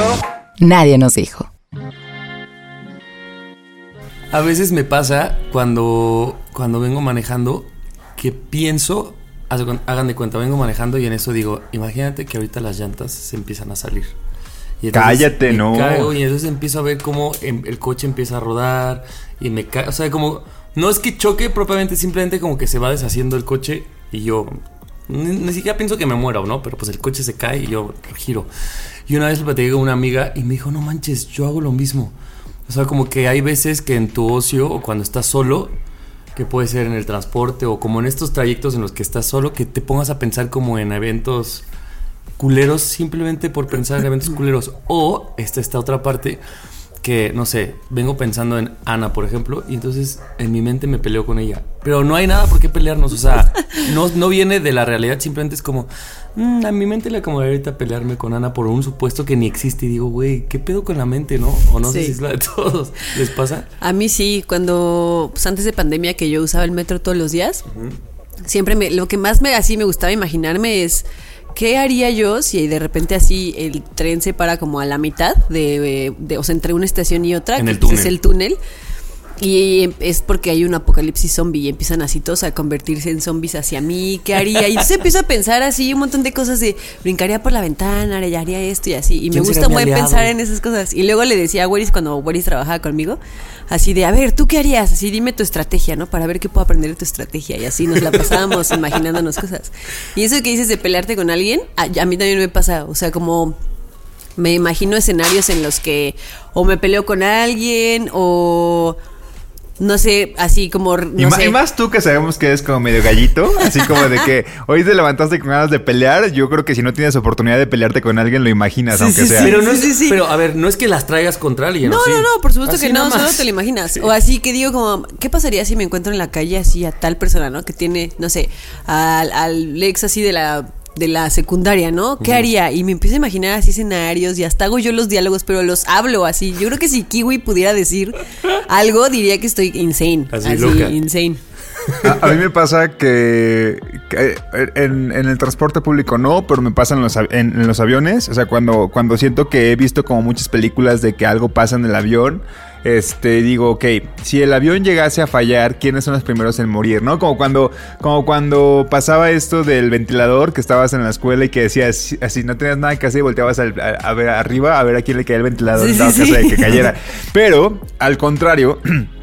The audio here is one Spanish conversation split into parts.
1. Nadie nos dijo. A veces me pasa cuando, cuando vengo manejando que pienso, hagan de cuenta, vengo manejando y en eso digo, imagínate que ahorita las llantas se empiezan a salir. Y Cállate, me no. caigo y entonces empiezo a ver cómo em- el coche empieza a rodar y me cae, o sea, como, no es que choque propiamente, simplemente como que se va deshaciendo el coche y yo ni, ni siquiera pienso que me muera o no, pero pues el coche se cae y yo giro. Y una vez lo platiqué con una amiga y me dijo, no manches, yo hago lo mismo. O sea, como que hay veces que en tu ocio o cuando estás solo, que puede ser en el transporte o como en estos trayectos en los que estás solo, que te pongas a pensar como en eventos culeros simplemente por pensar en eventos culeros. O esta esta otra parte que, no sé, vengo pensando en Ana, por ejemplo, y entonces en mi mente me peleo con ella. Pero no hay nada por qué pelearnos, o sea, no, no viene de la realidad, simplemente es como, mm, a mi mente le acomodaría ahorita pelearme con Ana por un supuesto que ni existe. Y digo, güey, ¿qué pedo con la mente, no? O no sé si es la de todos. ¿Les pasa? A mí sí, cuando pues antes de pandemia que yo usaba el metro todos los días, siempre me, lo que más me así me gustaba imaginarme es qué haría yo si de repente así el tren se para como a la mitad de, de- o sea, entre una estación y otra, En que el pues, es el túnel. Y es porque hay un apocalipsis zombie y empiezan así todos a convertirse en zombies hacia mí. ¿Qué haría? Y entonces empiezo a pensar así un montón de cosas de brincaría por la ventana, haría esto y así. Y me ¿Quién gusta muy aliado? pensar en esas cosas. Y luego le decía a Weris cuando Weris trabajaba conmigo, así de, a ver, ¿tú qué harías? Así dime tu estrategia, ¿no? Para ver qué puedo aprender de tu estrategia. Y así nos la pasábamos imaginándonos cosas. Y eso que dices de pelearte con alguien, a, a mí también me pasa. O sea, como me imagino escenarios en los que o me peleo con alguien o no sé, así como no y, ma- sé. y más tú que sabemos que eres como medio gallito, así como de que hoy te levantaste con ganas de pelear. Yo creo que si no tienes oportunidad de pelearte con alguien, lo imaginas, aunque sea. Pero no es, Sí, pero a ver, no es que las traigas contra alguien. No, no, no, por supuesto Así que no, solo te lo imaginas. O así que digo como, ¿qué pasaría si me encuentro en la calle así a tal persona, ¿no? Que tiene, no sé, al, al ex así de la de la secundaria, ¿no? ¿Qué haría? Y me empiezo a imaginar así escenarios y hasta hago yo los diálogos, pero los hablo así. Yo creo que si Kiwi pudiera decir algo, diría que estoy insane. Así, loca. insane. A, a mí me pasa que, que en, en el transporte público no, pero me pasa en los, en los aviones. O sea, cuando, cuando siento que he visto como muchas películas de que algo pasa en el avión, este, digo, ok, si el avión llegase a fallar, ¿quiénes son los primeros en morir? ¿No? Como cuando, como cuando pasaba esto del ventilador, que estabas en la escuela y que decías, así no tenías nada que hacer y volteabas a, a ver arriba a ver a quién le caía el ventilador Sí, en sí, sí. de que cayera. Pero, al contrario...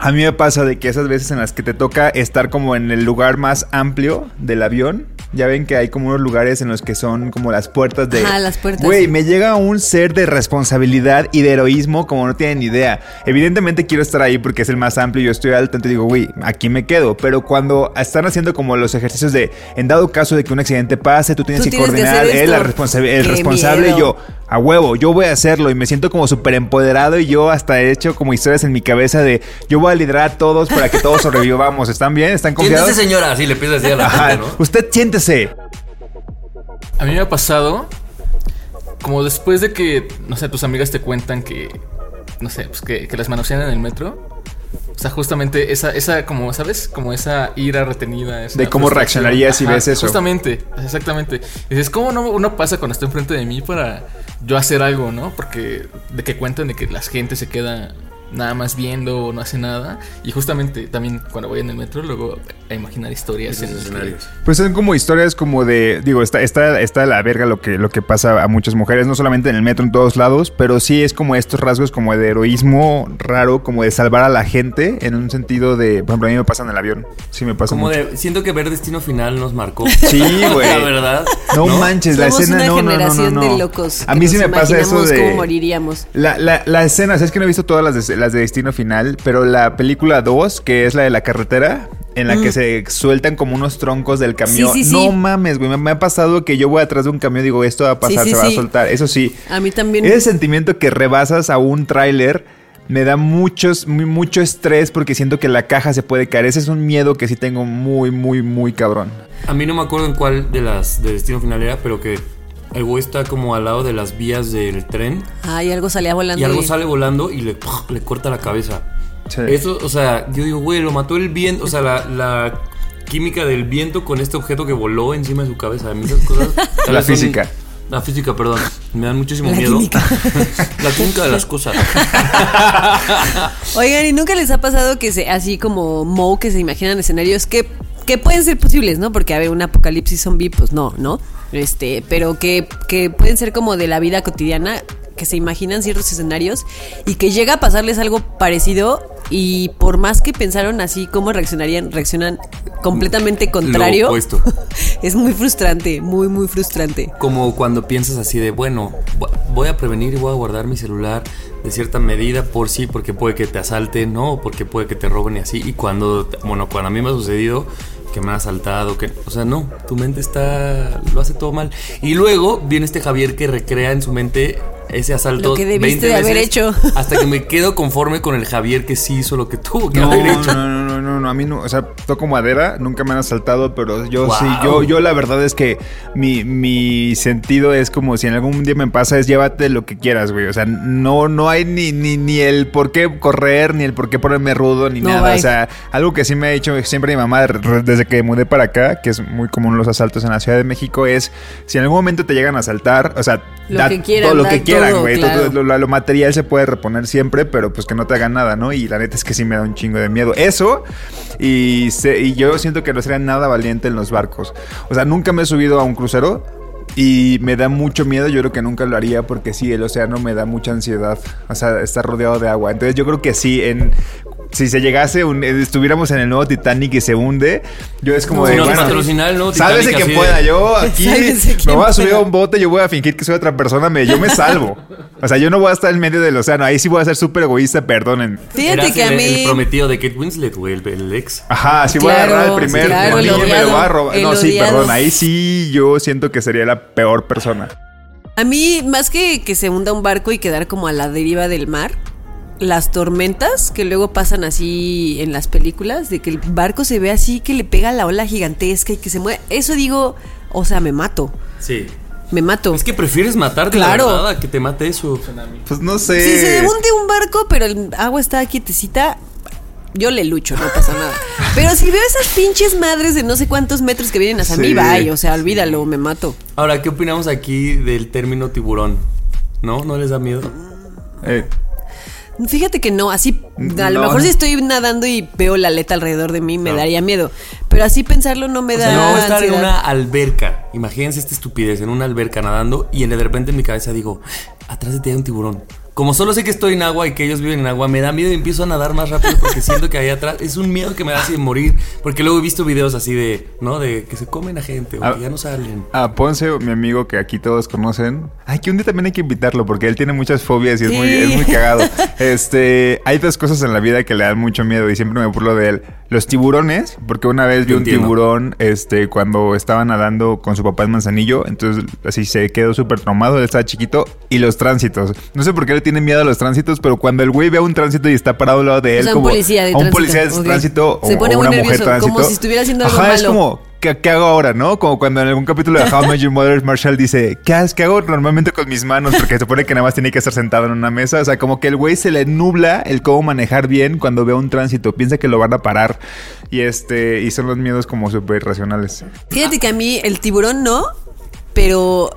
A mí me pasa de que esas veces en las que te toca estar como en el lugar más amplio del avión, ya ven que hay como unos lugares en los que son como las puertas de... Ajá, las puertas. Güey, me llega un ser de responsabilidad y de heroísmo como no tienen idea. Evidentemente quiero estar ahí porque es el más amplio y yo estoy alto, entonces digo, güey, aquí me quedo. Pero cuando están haciendo como los ejercicios de, en dado caso de que un accidente pase, tú tienes Tú que tienes que coordinar, la responsa- el Qué responsable y yo, a huevo, yo voy a hacerlo y me siento como súper empoderado y yo hasta he hecho como historias en mi cabeza de yo voy a liderar a todos para que todos sobrevivamos. ¿Están bien? ¿Están confiados? Siéntese, señora, así le a decir a la gente, ¿no? Usted siéntese. A mí me ha pasado como después de que, no sé, tus amigas te cuentan que, no sé, pues que, que las manosean en el metro. O sea, justamente esa, esa como, ¿sabes? Como esa ira retenida. esa De cómo reaccionarías si ves eso. Justamente, exactamente. Y dices, ¿cómo no uno pasa cuando está enfrente de mí para yo hacer algo, no? Porque de que cuentan de que la gente se queda nada más viendo o no hace nada. Y justamente también cuando voy en el metro, luego a imaginar historias en las que- escenarios. Pues son como historias como de, digo, está, está, está la verga lo que, lo que pasa a muchas mujeres, no solamente en el metro, en todos lados, pero sí es como estos rasgos como de heroísmo raro, como de salvar a la gente, en un sentido de, por ejemplo, a mí me pasa en el avión, sí me pasa Como mucho. de, siento que ver Destino Final nos marcó. Sí, güey. La verdad. No, manches, la escena una no, no, no, no, generación no. de locos. A mí sí me pasa eso imaginamos de cómo moriríamos. La, la, la escena, o sea, es que no he visto todas las de, las de Destino Final, pero la película 2, que es la de la carretera, en la que se sueltan como unos troncos del camión. Mm. Sí, sí, sí. No mames, güey, me, me ha pasado que yo voy atrás de un camión y digo, esto va a pasar, Sí, sí, se va a soltar. Eso sí, A mí también. ese sentimiento que rebasas a un tráiler me da muchos, muy- mucho estrés porque siento que la caja se puede caer. Ese es un miedo que sí tengo muy, muy, muy cabrón. A mí no me acuerdo en cuál de las de Destino Final era, pero que el güey está como al lado de las vías del tren Ay, algo salía volando. y algo y- sale volando y le, le corta la cabeza. Sí. Eso, o sea, yo digo, güey, lo mató el viento, o sea, la, la química del viento con este objeto que voló encima de su cabeza. A mí esas cosas. La son- física. La física, perdón. Me dan muchísimo La miedo. química. la química de las cosas. Oigan, ¿y nunca les ha pasado que se, así como Moe, que se imaginan escenarios que, que pueden ser posibles, ¿no? Porque a ver, un apocalipsis zombie, pues no, ¿no? Este, pero que, que pueden ser como de la vida cotidiana, que se imaginan ciertos escenarios y que llega a pasarles algo parecido y por más que pensaron así cómo reaccionarían, reaccionan completamente contrario. Lo opuesto. es muy frustrante, muy, muy frustrante. Como cuando piensas así de, bueno, vo- voy a prevenir y voy a guardar mi celular de cierta medida por sí, porque puede que te asalten, ¿no? Porque puede que te roben y así. Y cuando, bueno, cuando a mí me ha sucedido que me han asaltado, que, o sea, no, tu mente está, lo hace todo mal. Y luego viene este Javier que recrea en su mente ese asalto Lo que debiste 20 de haber veces, hecho. Hasta que me quedo conforme con el Javier que sí hizo lo que tuvo que No, haber no, hecho. no, no, no, no, no, a mí no, o sea, toco madera, nunca me han asaltado, pero yo Wow. sí, yo, yo la verdad es que mi, mi sentido es como si en algún día me pasa es llévate lo que quieras, güey, o sea, no, no hay ni, ni, ni el por qué correr, ni el por qué ponerme rudo, ni No, nada, bye. o sea, algo que sí me ha dicho siempre mi mamá desde que mudé para acá, que es muy común los asaltos en la Ciudad de México, es si en algún momento te llegan a asaltar, o sea, Lo que quieran, todo lo da que quieran, todo, güey, claro. todo- lo, lo material se puede reponer siempre, pero pues que no te hagan nada, ¿no? Y la neta es que sí me da un chingo de miedo. Eso, y, se- y yo siento que no sería nada valiente en los barcos. O sea, nunca me he subido a un crucero. Y me da mucho miedo, yo creo que nunca lo haría porque sí, el océano me da mucha ansiedad. O sea, está rodeado de agua. Entonces yo creo que sí, en, si se llegase, un- eh, estuviéramos en el nuevo Titanic y se hunde, yo es como No, de... Si nos bueno, patrocina el nuevo Sálvese Titanic, quien de- pueda, yo aquí me voy a subir a un bote, yo voy a fingir que soy otra persona, me, yo me salvo. O sea, yo no voy a estar en medio del océano, ahí sí voy a ser súper egoísta, perdonen. Fíjate que a mí. el prometido de Kate Winslet, güey, el, el ex. Ajá, sí voy a agarrar el primer claro, el niño y me lo odiado, voy a robar. No, sí, odiado. perdón, ahí sí yo siento que sería la peor persona. A mí, más que que se hunda un barco y quedar como a la deriva del mar, las tormentas que luego pasan así en las películas, de que el barco se ve así, que le pega la ola gigantesca y que se mueve. Eso digo, o sea, me mato. Sí. Me mato. Es que prefieres matarte, Claro. la verdad, a que te mate eso. Pues no sé. Si se hunde un barco, pero el agua está quietecita, yo le lucho, no pasa nada. Pero si veo esas pinches madres de no sé cuántos metros que vienen hacia Sí. mí, bye, o sea, olvídalo, me mato. Ahora, ¿qué opinamos aquí del término tiburón? ¿No? ¿No les da miedo? Eh, Fíjate que no, así, a lo No. mejor si estoy nadando y veo la aleta alrededor de mí, me No. daría miedo. Pero así pensarlo no me O da. sea, no estar en una alberca. Imagínense esta estupidez, en una alberca nadando y de repente en mi cabeza digo, atrás de ti hay un tiburón. Como solo sé que estoy en agua y que ellos viven en agua, me da miedo y empiezo a nadar más rápido porque siento que ahí atrás es un miedo que me da así de morir. Porque luego he visto videos así de, ¿no? De que se comen a gente o Ah. que ya no salen. A Ponce, mi amigo que aquí todos conocen. Ay, que un día también hay que invitarlo porque él tiene muchas fobias y es, muy, es muy cagado. Este, hay dos cosas en la vida que le dan mucho miedo y siempre me burlo de él. Los tiburones, porque una vez vi un entiendo. tiburón este, cuando estaba nadando con su papá en Manzanillo, entonces así se quedó súper traumado, él estaba chiquito. Y los tránsitos. No sé por qué le tiene miedo a los tránsitos, pero cuando el güey ve a un tránsito y está parado al lado de O él, sea, un como policía de a un tránsito, policía de tránsito Se o, pone o muy una mujer nervioso, tránsito. como si estuviera haciendo algo Ajá, es malo. como, ¿qué, hago ahora, no? Como cuando en algún capítulo de How Met Your Mother, Marshall dice, ¿qué? ¿qué hago normalmente con mis manos? Porque se supone que nada más tiene que estar sentado en una mesa. O sea, como que el güey se le nubla el cómo manejar bien cuando ve un tránsito. Piensa que lo van a parar. Y este, y son los miedos como súper irracionales. Fíjate que a mí el tiburón no, pero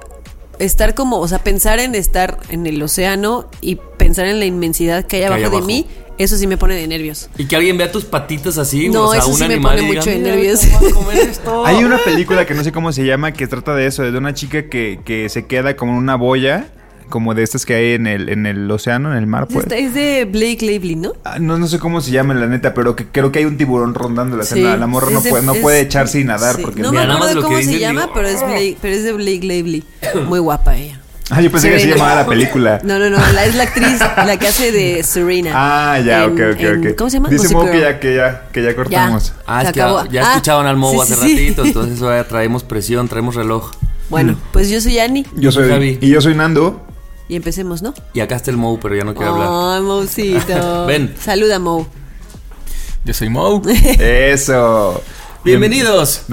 estar como, o sea, pensar en estar en el océano y pensar en la inmensidad que hay hay abajo, de mí, eso sí me pone de nervios. Y que alguien vea tus patitas así, No, o sea, eso un sí me animal pone y diga, mucho de "Mira, nervios". Hay una película que no sé cómo se llama que trata de eso, de una chica que, que se queda como en una boya, como de estas que hay en el, en el océano, en el mar, pues. Es de Blake Lively, ¿no? Ah, No, no sé cómo se llama la neta, pero que creo que hay un tiburón rondando la Sí. escena. La morra no de- puede, no es- puede echarse y nadar sí. porque No me acuerdo cómo se llama, digo, pero es, Blake, pero es de Blake Lively. Muy guapa ella. Ah, yo pensé que se llamaba la película. No, no, no, la, es la actriz, la que hace de Serena. Ah, ya, En- ok, ok, en- ok. ¿Cómo se llama? Dice Mo que ya, que ya, que ya Ya. cortamos. Ah, Se es que acabó. ya Ah, escuchaban al sí, hace sí, sí. ratito, entonces ahora traemos presión, traemos reloj. Bueno, pues yo soy Annie Yo soy Javi. y yo soy Nando. Y empecemos, ¿no? Y acá está el Moe, pero ya no quiere hablar. Ay, Moucito. Ven. Saluda, Mo. Yo soy Mo. Eso. Bienvenidos.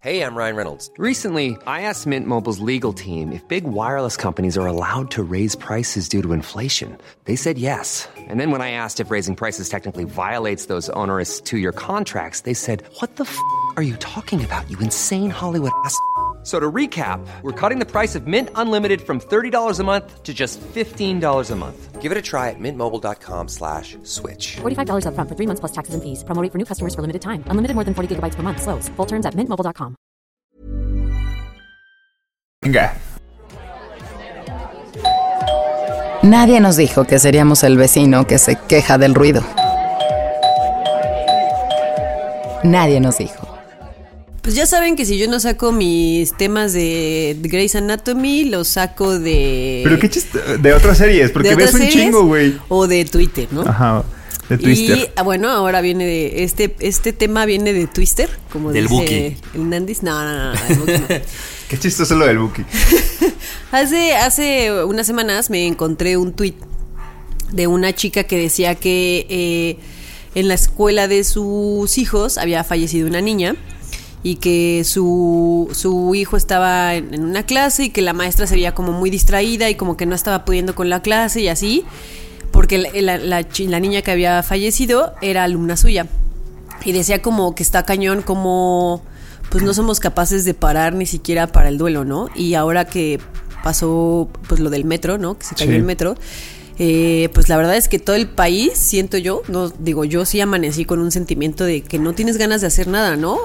Hey, I'm Ryan Reynolds. Recently, I asked Mint Mobile's legal team if big wireless companies are allowed to raise prices due to inflation. They said yes. And then when I asked if raising prices technically violates those onerous two year contracts, they said, What the f are you talking about, you insane Hollywood ass? F- So to recap, we're cutting the price of Mint Unlimited from $30 a month to just $15 a month. Give it a try at mintmobile.com slash switch. $45 upfront for three months plus taxes and fees. Promo rate for new customers for limited time. Unlimited more than 40 gigabytes per month. Slows. Full terms at mintmobile.com. Venga. Nadie nos dijo que seríamos el vecino que se queja del ruido. Nadie nos dijo. Pues ya saben que si yo no saco mis temas de Grey's Anatomy, los saco de. Pero qué chiste. De otras series, porque ves un series chingo, güey. O de Twitter, ¿no? Ajá. De Y Twister. ah, bueno, ahora viene de. Este, este tema viene de Twister, como Del dice Buki. el Nandis. No, no, no, no, el Buki no. Qué chistoso lo del Buki. Hace, hace unas semanas me encontré un tuit de una chica que decía que eh, en la escuela de sus hijos había fallecido una niña y que su, su hijo estaba en, en una clase y que la maestra se veía como muy distraída y como que no estaba pudiendo con la clase y así, porque la, la- la chi- la niña que había fallecido era alumna suya. Y decía como que está cañón, como pues no somos capaces de parar ni siquiera para el duelo, ¿no? Y ahora que pasó pues lo del metro, ¿no? Que se cayó Sí. el metro. eh, pues la verdad es que todo el país, siento yo, no digo, yo sí amanecí con un sentimiento de que no tienes ganas de hacer nada, ¿no?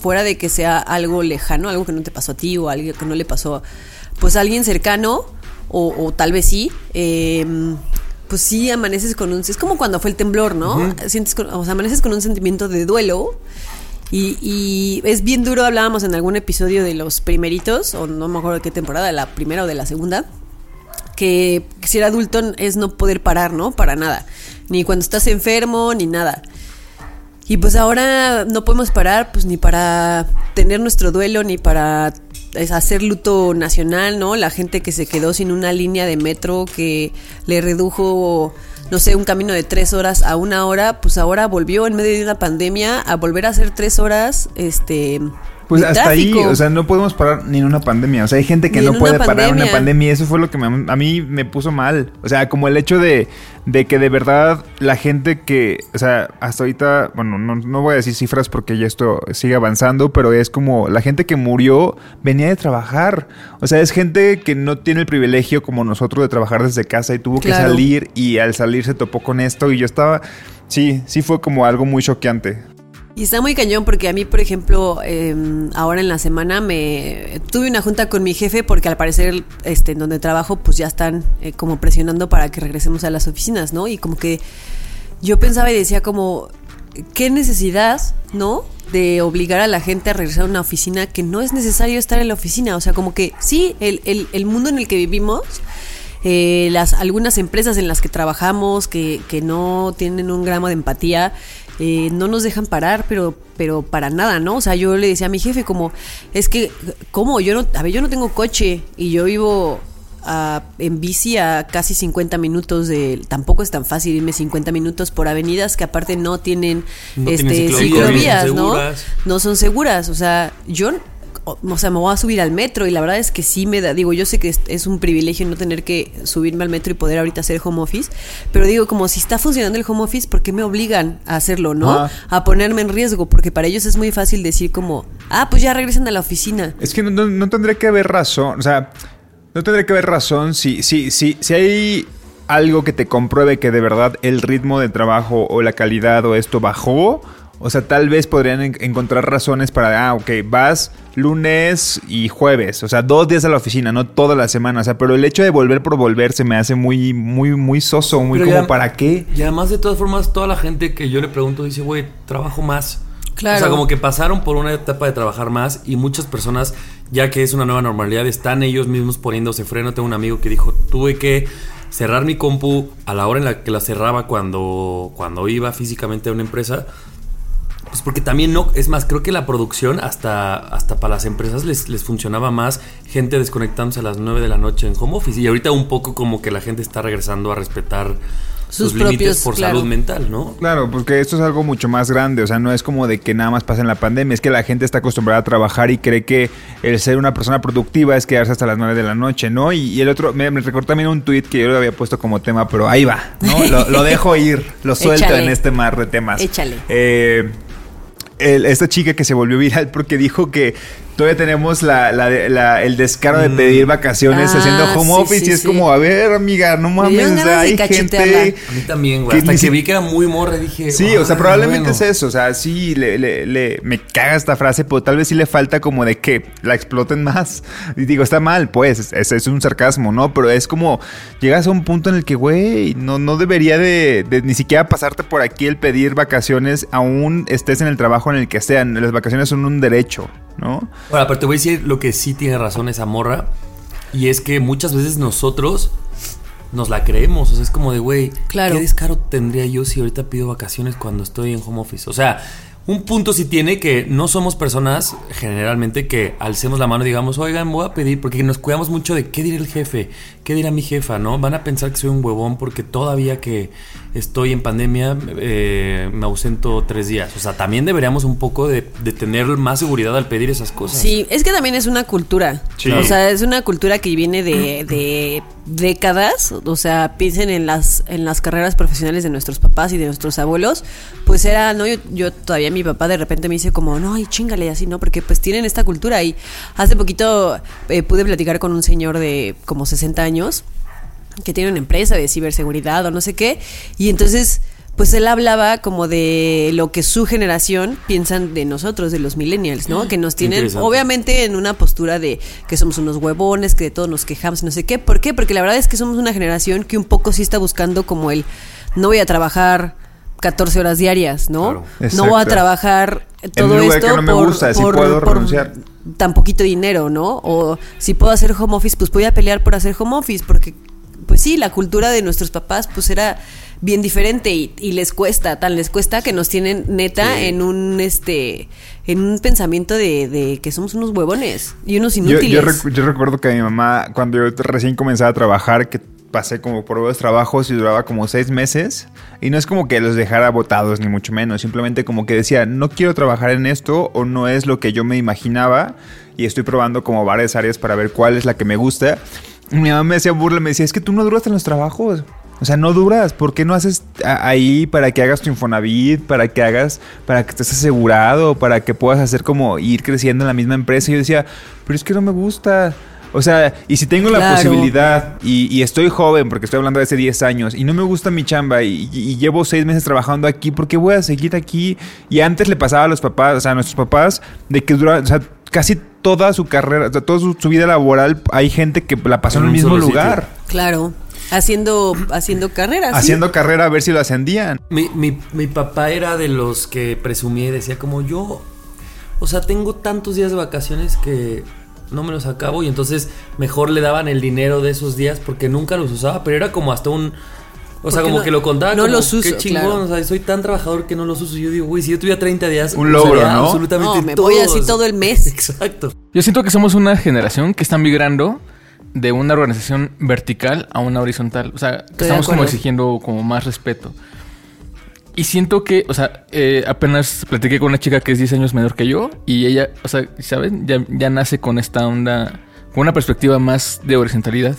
Fuera de que sea algo lejano, algo que no te pasó a ti o algo que no le pasó pues a alguien cercano o, o tal vez sí. eh, pues sí amaneces con un... Es como cuando fue el temblor, ¿no? Sientes con- o sea, amaneces con un sentimiento de duelo y, y es bien duro, hablábamos en algún episodio de los primeritos, o no me acuerdo de qué temporada, de la primera o de la segunda, que ser adulto es no poder parar, ¿no? Para nada. Ni cuando estás enfermo, ni nada. Y pues ahora no podemos parar, pues ni para tener nuestro duelo, ni para hacer luto nacional, ¿no? La gente que se quedó sin una línea de metro que le redujo, no sé, un camino de tres horas a una hora, pues ahora volvió en medio de una pandemia a volver a hacer tres horas, este... Pues hasta ahí, o sea, no podemos parar ni en una pandemia. O sea, hay gente que Ni no puede una parar una pandemia. Eso fue lo que me- a mí me puso mal. O sea, como el hecho de, de que de verdad la gente que, o sea, hasta ahorita, bueno, no, no voy a decir cifras porque ya esto sigue avanzando, pero es como la gente que murió venía de trabajar. O sea, es gente que no tiene el privilegio como nosotros de trabajar desde casa y tuvo Claro. que salir y al salir se topó con esto y yo estaba, sí, sí fue como algo muy choqueante. Y está muy cañón porque a mí, por ejemplo, eh, ahora en la semana me tuve una junta con mi jefe porque al parecer este, en donde trabajo pues ya están eh, como presionando para que regresemos a las oficinas, ¿no? Y como que yo pensaba y decía como, ¿qué necesidad, ¿no? De obligar a la gente a regresar a una oficina que no es necesario estar en la oficina. O sea, como que sí, el, el, el mundo en el que vivimos eh, las algunas empresas en las que trabajamos que, que no tienen un gramo de empatía eh, no nos dejan parar pero pero para nada no o sea yo le decía a mi jefe como es que cómo yo no a ver yo no tengo coche y yo vivo a- en bici a casi 50 minutos de tampoco es tan fácil irme 50 minutos por avenidas que aparte no tienen No este ciclovías, ciclovías no no son seguras. O sea, yo, o, sea, me voy a subir al metro y la verdad es que sí me da, digo, yo sé que es, es un privilegio no tener que subirme al metro y poder ahorita hacer home office, pero digo, como si está funcionando el home office, ¿por qué me obligan a hacerlo, no? Ah. A ponerme en riesgo, porque para ellos es muy fácil decir como, ah, pues ya regresan a la oficina. Es que no, no- no tendría que haber razón. O sea, No tendría que haber razón si, si, si, si hay algo que te compruebe que de verdad el ritmo de trabajo o la calidad o esto bajó. O sea, tal vez podrían en- encontrar razones para, ah, ok, vas lunes y jueves, o sea, dos días a la oficina, no toda la semana, o sea, pero el hecho de volver por volver se me hace muy, muy, muy soso, muy Pero como, ya- ¿para qué? Y además, de todas formas, toda la gente que yo le pregunto dice, güey, trabajo más. Claro. O sea, como que pasaron por una etapa de trabajar más y muchas personas, ya que es una nueva normalidad, están ellos mismos poniéndose freno. Tengo un amigo que dijo, tuve que cerrar mi compu a la hora en la que la cerraba cuando, cuando iba físicamente a una empresa. Pues porque también no, es más, creo que la producción hasta, hasta para las empresas les, les funcionaba más gente desconectándose a las 9 de la noche en home office. Y ahorita un poco como que la gente está regresando a respetar sus, Sus límites por claro. salud mental, ¿no? Claro, porque esto es algo mucho más grande, o sea, no es como de que nada más pasa en la pandemia, es que la gente está acostumbrada a trabajar y cree que el ser una persona productiva es quedarse hasta las 9 de la noche, ¿no? Y, y el otro, me, me recordó también un tweet que yo lo había puesto como tema, pero ahí va, ¿no? Lo, lo dejo ir, lo suelto Échale. en este mar de temas. Échale. Eh, el- esta chica que se volvió viral porque dijo que todavía tenemos la, la- la- el descaro de pedir vacaciones Ah, haciendo home sí, office sí, y es sí. como, a ver, amiga, no mames, o sea, hay gente... A mí también, güey. Que Hasta ni que si- vi que era muy morra dije. Sí, o sea, "Ah, probablemente bueno". es eso. O sea, sí, le, le- le- me caga esta frase, pero tal vez sí le falta como de que la exploten más. Y digo, está mal, pues, es, es- es un sarcasmo, ¿no? Pero es como, llegas a un punto en el que, güey, no, no debería de, de ni siquiera pasarte por aquí el pedir vacaciones, aún estés en el trabajo en el que sean. Las vacaciones son un derecho, ¿no? Ahora, pero te voy a decir lo que sí tiene razón esa morra. Y es que muchas veces nosotros nos la creemos. O sea, es como de, güey, Claro. ¿qué descaro tendría yo si ahorita pido vacaciones cuando estoy en home office? O sea, un punto sí tiene que no somos personas generalmente que alcemos la mano y digamos, oigan, voy a pedir, porque nos cuidamos mucho de qué dirá el jefe, qué dirá mi jefa, ¿no? Van a pensar que soy un huevón porque todavía que estoy en pandemia eh, me ausento tres días. O sea, también deberíamos un poco de, de tener más seguridad al pedir esas cosas. Sí, es que también es una cultura. Sí. O sea, es una cultura que viene de, de décadas. O sea, piensen en las, en las carreras profesionales de nuestros papás y de nuestros abuelos. Pues era, no, yo, yo todavía mi papá de repente me dice como, no, y chingale así, ¿no? Porque pues tienen esta cultura. Y hace poquito eh, pude platicar con un señor de como 60 años que tiene una empresa de ciberseguridad o no sé qué. Y entonces, pues él hablaba como de lo que su generación piensan de nosotros, de los millennials, ¿no? Que nos tienen, obviamente, en una postura de que somos unos huevones, que de todo nos quejamos, no sé qué. ¿Por qué? Porque la verdad es que somos una generación que un poco sí está buscando como el, no voy a trabajar 14 horas diarias, ¿no? Claro. No voy a trabajar todo esto que no me por, gusta, por- puedo por renunciar. tan poquito dinero, ¿no? O si puedo hacer home office, pues voy a pelear por hacer home office, porque, pues sí, la cultura de nuestros papás, pues era bien diferente y, y les cuesta, tan les cuesta que nos tienen neta en un este en un pensamiento de, de que somos unos huevones y unos Yo, inútiles. yo, recu- yo recuerdo que mi mamá, cuando yo recién comenzaba a trabajar, que pasé como por varios trabajos y duraba como seis meses, y no es como que los dejara botados, ni mucho menos, simplemente como que decía, no quiero trabajar en esto o no es lo que yo me imaginaba, y estoy probando como varias áreas para ver cuál es la que me gusta. Mi mamá me decía burla, me decía, es que tú no duras en los trabajos. O sea, no duras. ¿Por qué no haces ahí para que hagas tu Infonavit, para que hagas, para que estés asegurado, para que puedas hacer como ir creciendo en la misma empresa? Y yo decía, pero es que no me gusta. O sea, y si tengo la Claro. posibilidad y, y estoy joven, porque estoy hablando de hace 10 años, y no me gusta mi chamba y, llevo 6 meses trabajando aquí, ¿por qué voy a seguir aquí? Y antes le pasaba a los papás, o sea, a nuestros papás, de que dura, o sea, casi toda su carrera, o sea, toda su, su vida laboral, hay gente que la pasó en, En el mismo lugar. Claro, haciendo haciendo haciendo carrera a ver si lo ascendían. Mi, mi, mi papá era de los que presumía y decía como yo, o sea, tengo tantos días de vacaciones que no me los acabo y entonces mejor le daban el dinero de esos días porque nunca los usaba, pero era como hasta un... O sea, como no- que lo contaba no como, los uso, qué chingón, claro. o sea, soy tan trabajador que no los uso. Yo digo, güey, si yo tuviera 30 días, Un logro, ¿no? absolutamente No, me voy así todo el mes. Exacto. Yo siento que somos una generación que está migrando de una organización vertical a una horizontal. O sea, que estamos como exigiendo como más respeto. Y siento que, o sea, eh, apenas platiqué con una chica que es 10 años menor que yo y ella, o sea, ¿saben? Ya, ya nace con esta onda, con una perspectiva más de horizontalidad.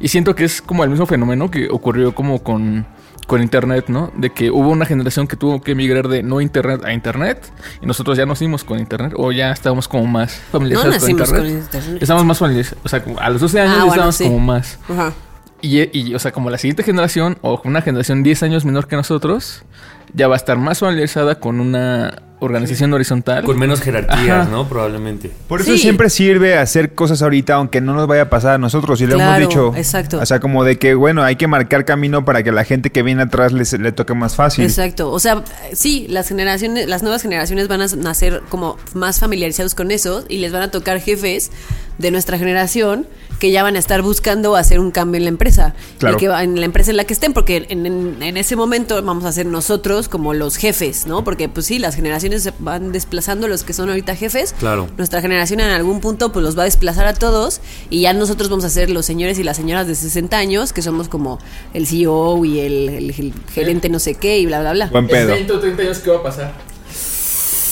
Y siento que es como el mismo fenómeno que ocurrió como con, con internet, ¿no? De que hubo una generación que tuvo que migrar de no internet a internet y nosotros ya nacimos con internet o ya estábamos como más familiarizados con con internet. internet. Estamos más familiarizados, o sea, como a los 12 años Ah, ya bueno, estábamos sí. como más. Ajá. Y, y, o sea, como la siguiente generación o una generación 10 años menor que nosotros, ya va a estar más familiarizada con una organización horizontal. Con menos jerarquías, Ajá. ¿no? Probablemente. Por eso Sí. siempre sirve hacer cosas ahorita, aunque no nos vaya a pasar a nosotros. Y lo Claro, hemos dicho. exacto. O sea, como de que, bueno, hay que marcar camino para que la gente que viene atrás les, le toque más fácil. Exacto. O sea, sí, las generaciones, las nuevas generaciones van a nacer como más familiarizados con eso y les van a tocar jefes de nuestra generación que ya van a estar buscando hacer un cambio en la empresa. Claro. Y que va- en la empresa en la que estén, porque en, en- en ese momento vamos a ser nosotros como los jefes, ¿no? Porque pues sí, las generaciones se van desplazando los que son ahorita jefes. Claro. Nuestra generación en algún punto pues los va a desplazar a todos y ya nosotros vamos a ser los señores y las señoras de 60 años, que somos como el CEO y el, el- el gerente no sé qué y bla, bla, bla. Buen pedo. 20 o 30 años, ¿qué va a pasar?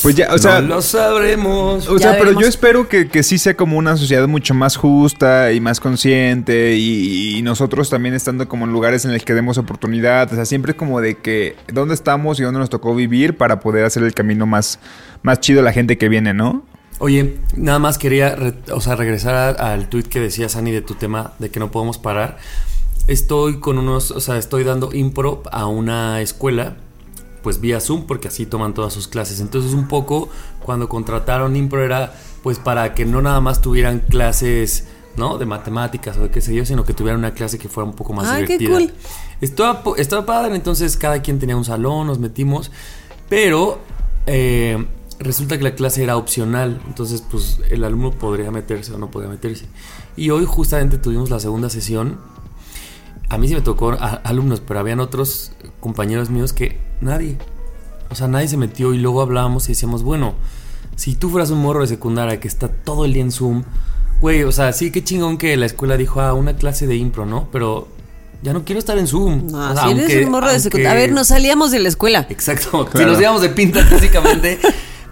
Pues ya, o sea. no lo sabremos. O Ya sea, pero veremos. yo espero que, que sí sea como una sociedad mucho más justa y más consciente y, y nosotros también estando como en lugares en los que demos oportunidad. O sea, siempre es como de que dónde estamos y dónde nos tocó vivir para poder hacer el camino más, más chido a la gente que viene, ¿no? Oye, nada más quería re- o sea, regresar a- al tweet que decía Sani de tu tema de que no podemos parar. Estoy con unos, o sea, estoy dando impro a una escuela, pues vía Zoom, porque así toman todas sus clases. Entonces, un poco cuando contrataron impro era pues para que no nada más tuvieran clases, ¿no? De matemáticas o de qué sé yo, sino que tuvieran una clase que fuera un poco más qué divertida. cool. Estaba, estaba padre, entonces cada quien tenía un salón, nos metimos, pero eh, resulta que la clase era opcional, entonces pues el alumno podría meterse o no podía meterse. Y hoy justamente tuvimos la segunda sesión. A mí sí me tocó a- alumnos, pero habían otros compañeros míos que nadie, o sea, nadie se metió y luego hablábamos y decíamos, bueno, si tú fueras un morro de secundaria que está todo el día en Zoom, güey, o sea, sí, qué chingón que la escuela dijo, ah, una clase de impro, ¿no? Pero ya no quiero estar en Zoom. No, O sea, si eres un morro de secundaria. A ver, nos salíamos de la escuela. Exacto, si nos íbamos de pinta básicamente,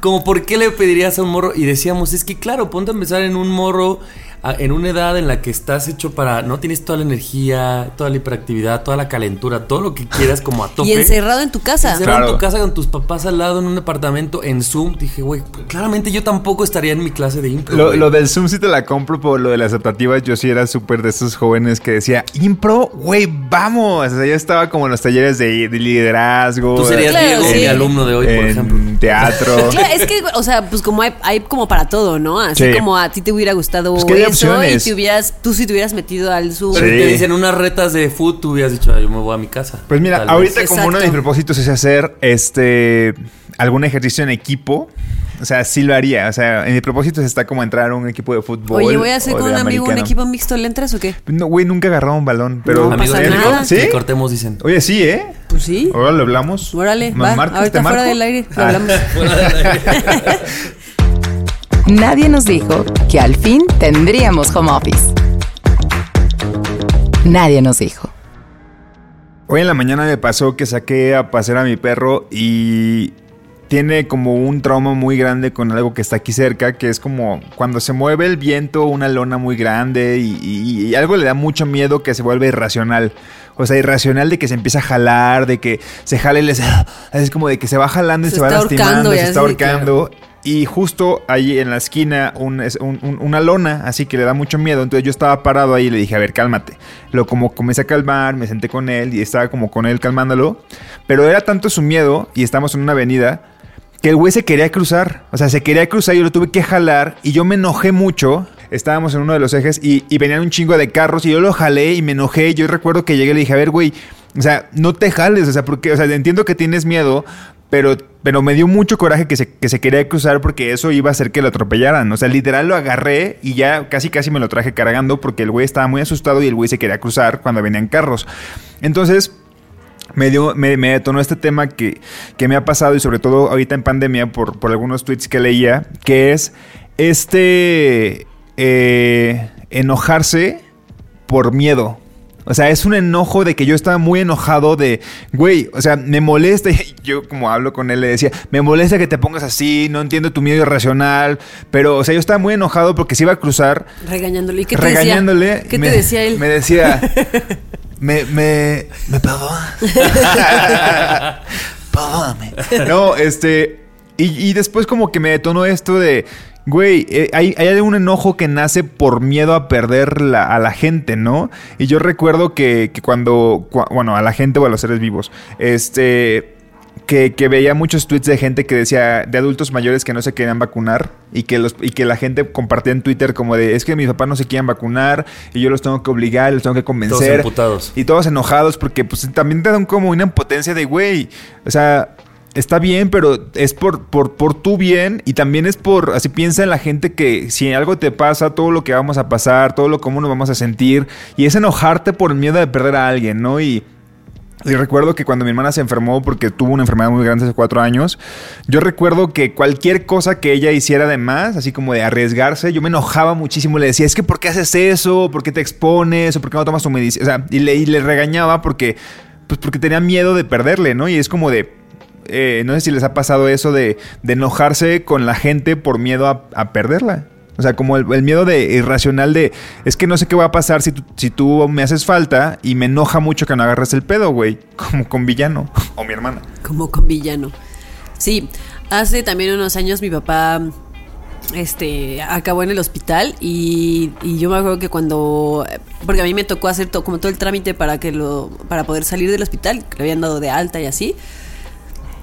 como por qué le pedirías a un morro y decíamos, es que claro, ponte a empezar en un morro en una edad en la que estás hecho para no tienes toda la energía, toda la hiperactividad, toda la calentura, todo lo que quieras como a tope. Y encerrado en tu casa. Encerrado en tu casa con tus papás al lado en un apartamento en Zoom, dije, güey, claramente yo tampoco estaría en mi clase de impro. Lo, güey. lo del Zoom sí te la compro, por lo de las adaptativas yo sí era súper de esos jóvenes que decía, impro, güey, vamos. O sea, yo estaba como en los talleres de, de liderazgo. Tú serías Claro, Diego, sí. mi alumno de hoy, por en ejemplo. Teatro. Claro, es que, o sea, pues como hay, hay como para todo, ¿no? Así Sí. como a ti te hubiera gustado Pues eso opciones. y te hubieras, tú si te hubieras metido al Zoom. Pero Sí. te dicen unas retas de food, tú hubieras dicho, "Ah, yo me voy a mi casa. Pues mira, Tal ahorita vez. como uno de mis propósitos es hacer este algún ejercicio en equipo. O sea, sí lo haría. O sea, en mi propósito está como entrar a un equipo de fútbol. Oye, voy a hacer con un amigo un equipo mixto. ¿Le entras o qué? No, güey, nunca agarraba un balón, pero... No Amigos pasa nada. ¿Sí? que cortemos, dicen. Oye, sí, ¿eh? Pues sí. Ahora lo hablamos. Órale, ¿Nos va. marcas? Ahorita ¿Te fuera marco? del aire lo Ah. hablamos. Nadie nos dijo que al fin tendríamos home office. Nadie nos dijo. Hoy en la mañana me pasó que saqué a pasear a mi perro y tiene como un trauma muy grande con algo que está aquí cerca, que es como cuando se mueve el viento, una lona muy grande y, y- y algo le da mucho miedo que se vuelve irracional. O sea, irracional de que se empieza a jalar, de que se jale y les... Es como de que se va jalando y Se se, va lastimando, se está ahorcando. Y justo ahí en la esquina un- es un- un- una lona, así que le da mucho miedo. Entonces yo estaba parado ahí y le dije, a ver, cálmate. Lo como comencé a calmar, me senté con él y estaba como con él calmándolo. Pero era tanto su miedo y estamos en una avenida que el güey se quería cruzar. O sea, se quería cruzar yo lo tuve que jalar y yo me enojé mucho. Estábamos en uno de los ejes y, y venían un chingo de carros y yo lo jalé y me enojé. Yo recuerdo que llegué y le dije, a ver, güey, o sea, no te jales, o sea, porque, o sea, entiendo que tienes miedo, pero, pero me dio mucho coraje que se, que se quería cruzar porque eso iba a hacer que lo atropellaran. O sea, literal lo agarré y ya casi casi me lo traje cargando porque el güey estaba muy asustado y el güey se quería cruzar cuando venían carros. Entonces, me, dio, me, me detonó este tema que, que me ha pasado y sobre todo ahorita en pandemia por, por algunos tweets que leía, que es este eh, enojarse por miedo. O sea, es un enojo de que yo estaba muy enojado de, güey, o sea, me molesta, yo como hablo con él le decía, me molesta que te pongas así, no entiendo tu miedo irracional, pero, o sea, yo estaba muy enojado porque se iba a cruzar Regañándole. ¿Y qué te regañándole. decía? ¿Qué me- te decía él? Me decía, Me, me, me perdona. Perdóname. No, este. Y, y después, como que me detonó esto de. Güey, eh, hay, hay un enojo que nace por miedo a perder la- a la gente, ¿no? Y yo recuerdo que, que cuando. cua- bueno, a la gente o a los seres vivos. Este. Que, que veía muchos tweets de gente que decía de adultos mayores que no se querían vacunar y que los y que la gente compartía en Twitter como de es que mis papás no se quieren vacunar y yo los tengo que obligar, los tengo que convencer. emputados. Y todos enojados porque pues también te dan como una impotencia de güey, o sea, está bien, pero es por, por, por tu bien y también es por, así piensa en la gente que si algo te pasa, todo lo que vamos a pasar, todo lo cómo nos vamos a sentir y es enojarte por el miedo de perder a alguien, ¿no? Y y recuerdo que cuando mi hermana se enfermó porque tuvo una enfermedad muy grande hace cuatro años, yo recuerdo que cualquier cosa que ella hiciera de más, así como de arriesgarse, yo me enojaba muchísimo. Le decía, es que ¿por qué haces eso? ¿Por qué te expones? ¿O por qué no tomas tu medicina? O sea, y le, le regañaba porque, pues porque tenía miedo de perderle, ¿no? Y es como de... eh, no sé si les ha pasado eso de, enojarse con la gente por miedo a perderla. O sea, como el, miedo de irracional de es que no sé qué va a pasar si tú, si tú me haces falta y me enoja mucho que no agarres el pedo, güey. Como con villano. O mi hermana. Como con villano. Sí, hace también unos años mi papá este acabó en el hospital y, y yo me acuerdo que cuando porque a mí me tocó hacer todo, como todo el trámite para que lo para poder salir del hospital que le habían dado de alta y así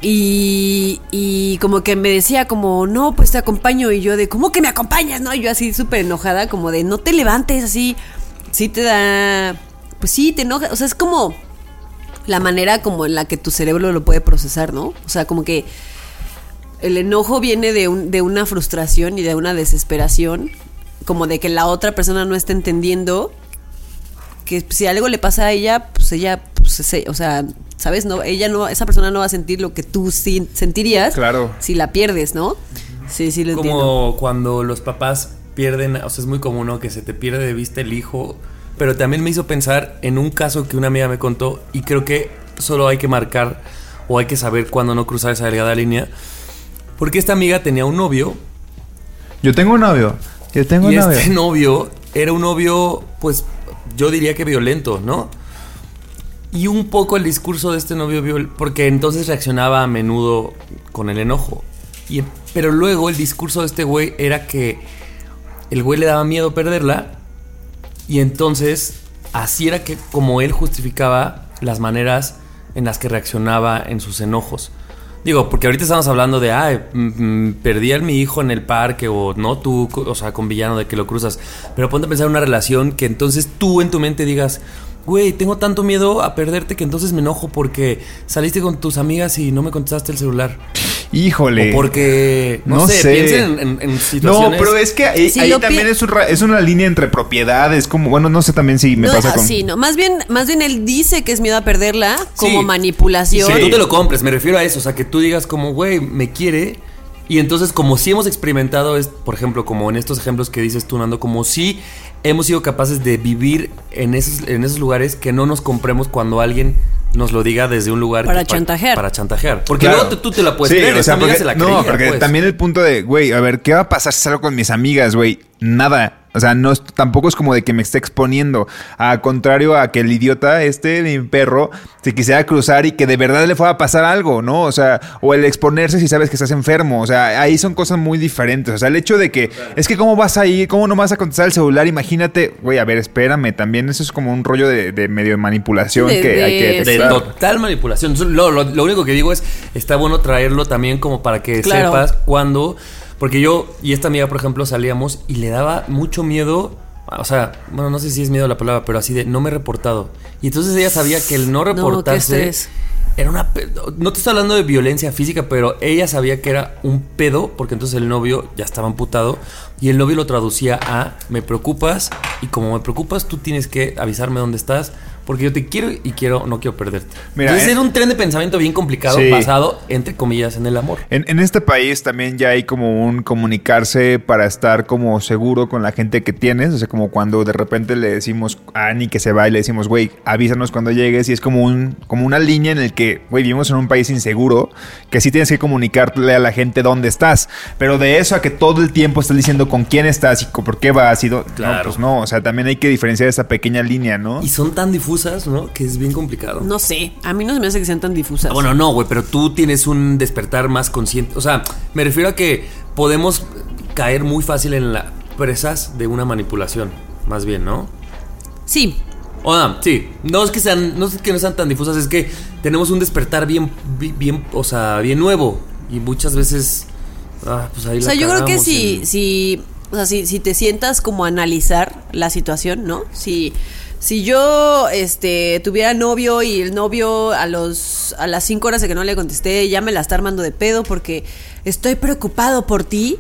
y, y como que me decía como no pues te acompaño y yo de cómo que me acompañas no y yo así súper enojada como de no te levantes así sí te da pues sí te enoja. O sea es como la manera como en la que tu cerebro lo puede procesar, ¿no? O sea, como que el enojo viene de, un- de una frustración y de una desesperación, como de que la otra persona no está entendiendo que si algo le pasa a ella, pues ella, pues, o sea, ¿sabes? No, ella no, esa persona no va a sentir lo que tú sí sentirías Claro. si la pierdes, ¿no? Sí, sí lo entiendo. Como cuando los papás pierden, o sea, es muy común ¿no? que se te pierde de vista el hijo. Pero también me hizo pensar en un caso que una amiga me contó y creo que solo hay que marcar o hay que saber cuándo no cruzar esa delgada línea. Porque esta amiga tenía un novio Yo tengo un novio. Yo tengo y un novio. este novio era un novio, pues yo diría que violento, ¿no? Y un poco el discurso de este novio, viol- porque entonces reaccionaba a menudo con el enojo. Y, pero luego el discurso de este güey era que el güey le daba miedo perderla. Y entonces así era que como él justificaba las maneras en las que reaccionaba en sus enojos. Digo, porque ahorita estamos hablando de, mm, perdí a mi hijo en el parque o no tú, o sea, con villano de que lo cruzas. Pero ponte a pensar en una relación que entonces tú en tu mente digas, güey, tengo tanto miedo a perderte que entonces me enojo porque saliste con tus amigas y no me contestaste el celular. Híjole. O porque, no, No sé, sé. piensen en, en- en No, situaciones. pero es que ahí, Si ahí lo también es, un es una línea entre propiedades, como, bueno, no sé también si me No, pasa ah, con... Sí, no, más bien, más bien él dice que es miedo a perderla como Sí. manipulación. Que tú te lo compres, me refiero a eso. O sea, que tú digas como, güey, me quiere. Y entonces, como si hemos experimentado, es, por ejemplo, como en estos ejemplos que dices tú, Nando, como si hemos sido capaces de vivir en esos, en esos lugares que no nos compremos cuando alguien nos lo diga desde un lugar Para que chantajear. Para chantajear. Porque Claro. luego tú, tú te la puedes Sí, creer. o sea, porque- se la no, creía, porque pues. también el punto de, güey, a ver, ¿qué va a pasar si salgo con mis amigas, güey? Nada. O sea, no es- tampoco es como de que me esté exponiendo. A contrario a que el idiota este, mi perro, se quisiera cruzar y que de verdad le fuera a pasar algo, ¿no? O sea, o el exponerse si sabes que estás enfermo. O sea, ahí son cosas muy diferentes. O sea, el hecho de que, es que cómo vas a ir, cómo no vas a contestar el celular, imagínate, güey, a ver, espérame, también eso es como un rollo de, de medio manipulación De- que hay que de- de detectar. total manipulación. Lo, lo- lo único que digo es, está bueno traerlo también como para que Claro. sepas cuándo. Porque yo y esta amiga, por ejemplo, salíamos y le daba mucho miedo. O sea, bueno, no sé si es miedo la palabra, pero así de no me he reportado. Y entonces ella sabía que el no reportarse estrés. era una. No te estoy hablando de violencia física, pero ella sabía que era un pedo, porque entonces el novio ya estaba amputado. Y el novio lo traducía a: Me preocupas, y como me preocupas, tú tienes que avisarme dónde estás, porque yo te quiero y quiero, no quiero perderte. Mira, entonces era un tren de pensamiento bien complicado, Sí. basado, entre comillas, en el amor. En, en este país también ya hay como un comunicarse para estar como seguro con la gente que tienes. O sea, como cuando de repente le decimos a Ani que se va y le decimos, güey, avísanos cuando llegues. Y es como, un, como una línea en el que, güey, vivimos en un país inseguro, que sí tienes que comunicarle a la gente dónde estás. Pero de eso a que todo el tiempo estás diciendo con quién estás y con por qué vas y dó- Claro. No, pues no. O sea, también hay que diferenciar esa pequeña línea, ¿no? Y son tan difusas difusas, ¿no? Que es bien complicado. No sé, a mí no se me hace que sean tan difusas. Ah, Bueno, no, güey, pero tú tienes un despertar más consciente. O sea, me refiero a que podemos caer muy fácil en las presas de una manipulación, más bien, ¿no? Sí, O sea, sí, no es que sean, no es que no sean tan difusas, es que tenemos un despertar bien, bi- bien, o sea, bien nuevo y muchas veces, ah, pues ahí O la sea, yo creo que si, en- si, o sea, si, si te sientas como a analizar la situación, ¿no? Si, si yo este, tuviera novio y el novio a los a las cinco horas de que no le contesté ya me la está armando de pedo porque estoy preocupado por ti.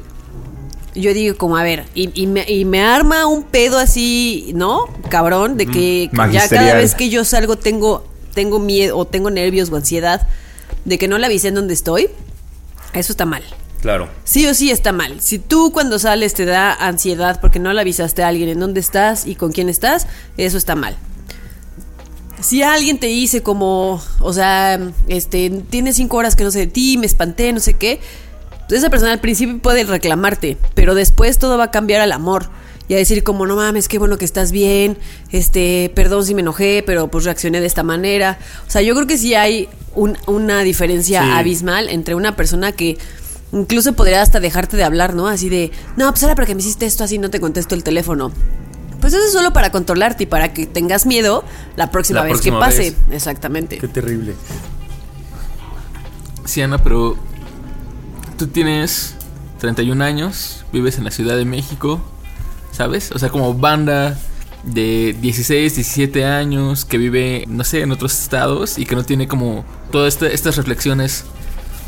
Yo digo como, a ver, y, y me, y me arma un pedo así, ¿no? Cabrón, de que ya cada vez que yo salgo tengo, tengo miedo o tengo nervios o ansiedad de que no le avisé en dónde estoy. Eso está mal. Claro. Sí o sí está mal. Si tú cuando sales te da ansiedad porque no le avisaste a alguien en dónde estás y con quién estás, eso está mal. Si alguien te dice como, o sea, este, tiene cinco horas que no sé de ti, me espanté, no sé qué, pues esa persona al principio puede reclamarte, pero después todo va a cambiar al amor. Y a decir como, no mames, qué bueno que estás bien, este, perdón si me enojé, pero pues reaccioné de esta manera. O sea, yo creo que sí hay un- una diferencia Sí. abismal entre una persona que incluso podría hasta dejarte de hablar, ¿no? Así de, no, pues ahora porque me hiciste esto así no te contesto el teléfono. Pues eso es solo para controlarte y para que tengas miedo la próxima La vez próxima que pase. vez. Exactamente. Qué terrible. Sí, Ana, pero tú tienes 31 años, vives en la Ciudad de México, ¿sabes? O sea, como banda de 16, 17 años que vive, no sé, en otros estados y que no tiene como todas estas reflexiones.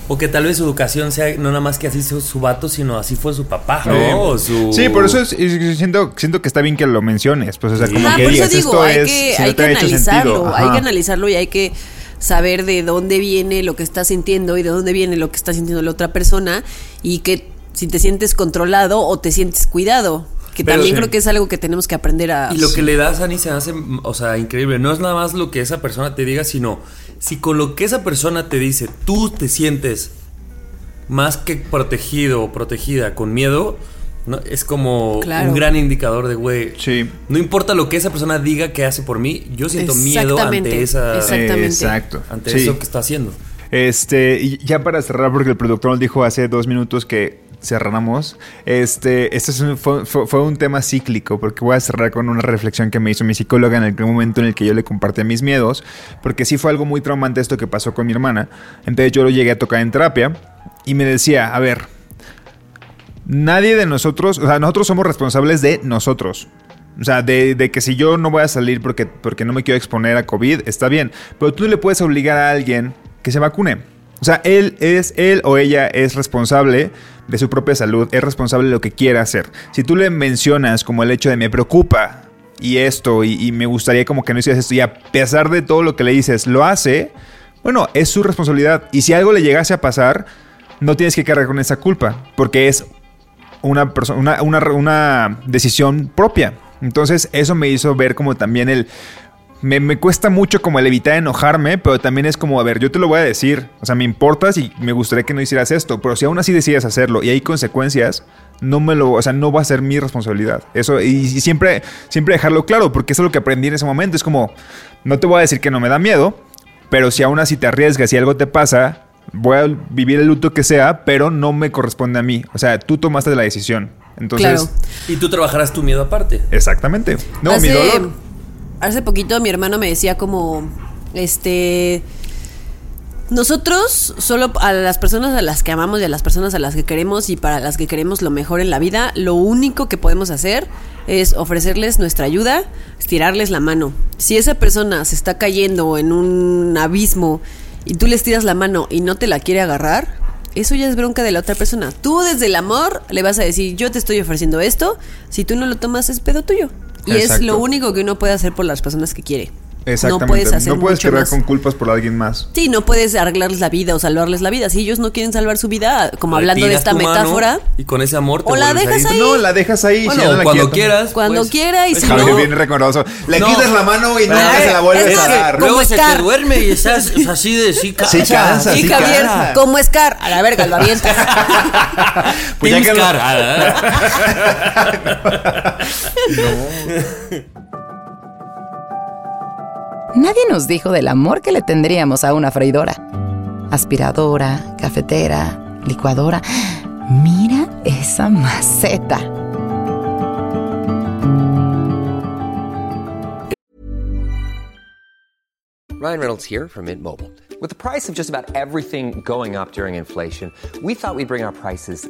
O que tal vez su educación sea no nada más que así su, su vato, sino así fue su papá, ¿no? O su... Sí, por eso es- es- siento, siento que está bien que lo menciones. Pues, o sea, como que por eso digas, digo, esto hay es, que, si hay que analizarlo, hay que analizarlo y hay que saber de dónde viene lo que estás sintiendo y de dónde viene lo que está sintiendo la otra persona y que si te sientes controlado o te sientes cuidado, que Pero también sí. creo que es algo que tenemos que aprender a... Y lo que le das a Ani se hace, o sea, increíble. No es nada más lo que esa persona te diga, sino si con lo que esa persona te dice tú te sientes más que protegido o protegida con miedo, ¿no? es como Claro. un gran indicador de, güey, Sí. no importa lo que esa persona diga que hace por mí, yo siento miedo ante esa exactamente. Exacto. ante Sí. eso que está haciendo. Este, y ya para cerrar, porque el productor nos dijo hace dos minutos que cerramos, este, este fue un tema cíclico, porque voy a cerrar con una reflexión que me hizo mi psicóloga en el momento en el que yo le compartí mis miedos, porque sí fue algo muy traumante esto que pasó con mi hermana. Entonces yo lo llegué a tocar en terapia y me decía, a ver, nadie de nosotros, o sea, nosotros somos responsables de nosotros. O sea, de, de que si yo no voy a salir porque, porque no me quiero exponer a COVID, está bien. Pero tú no le puedes obligar a alguien que se vacune. O sea, él es, él o ella es responsable de su propia salud, es responsable de lo que quiera hacer. Si tú le mencionas como el hecho de me preocupa y esto, y, me gustaría como que no hicieras esto, y a pesar de todo lo que le dices, lo hace, bueno, es su responsabilidad. Y si algo le llegase a pasar, no tienes que cargar con esa culpa, porque es una, una, una decisión propia. Entonces eso me hizo ver como también el... Me, me cuesta mucho como el evitar enojarme, pero también es como, a ver, yo te lo voy a decir. O sea, me importas y me gustaría que no hicieras esto, pero si aún así decides hacerlo y hay consecuencias, no me lo, o sea, no va a ser mi responsabilidad. Eso, y, y siempre, siempre dejarlo claro, porque eso es lo que aprendí en ese momento. Es como, no te voy a decir que no me da miedo, pero si aún así te arriesgas y algo te pasa, voy a vivir el luto que sea, pero no me corresponde a mí. O sea, tú tomaste la decisión. Entonces, Claro. Y tú trabajarás tu miedo aparte. exactamente. No, mi dolor. Hace poquito mi hermano me decía como, este, nosotros solo a las personas a las que amamos y a las personas a las que queremos y para las que queremos lo mejor en la vida, lo único que podemos hacer es ofrecerles nuestra ayuda, estirarles la mano. Si esa persona se está cayendo en un abismo y tú le estiras la mano y no te la quiere agarrar, eso ya es bronca de la otra persona. Tú desde el amor le vas a decir, yo te estoy ofreciendo esto, si tú no lo tomas es pedo tuyo. Y es lo único que uno puede hacer por las personas que quiere. Exactamente. No puedes hacer no puedes mucho cargar más. con culpas por alguien más. Sí, no puedes arreglarles la vida o salvarles la vida. Si ellos no quieren salvar su vida, como hablando de esta tu mano metáfora, Y con ese amor te O la vuelves dejas ahí. No, la dejas ahí. Bueno, si ya no la cuando tomar. quieras. Cuando pues, quiera y pues, si Javier no- bien recoroso. Le No. quitas la mano y nunca Ay, se la vuelves es a que- dar. como Luego se Scar. te duerme y estás así de sí cansa. Sí cansa, sí Javier, cansa. como Scar, a la verga, lo avientas. Pues ya Team que lo- Scar. Ah, nadie nos dijo del amor que le tendríamos a una freidora. Aspiradora, cafetera, licuadora. Mira esa maceta. Ryan Reynolds here from Mint Mobile. With the price of just about everything going up during inflation, we thought we'd bring our prices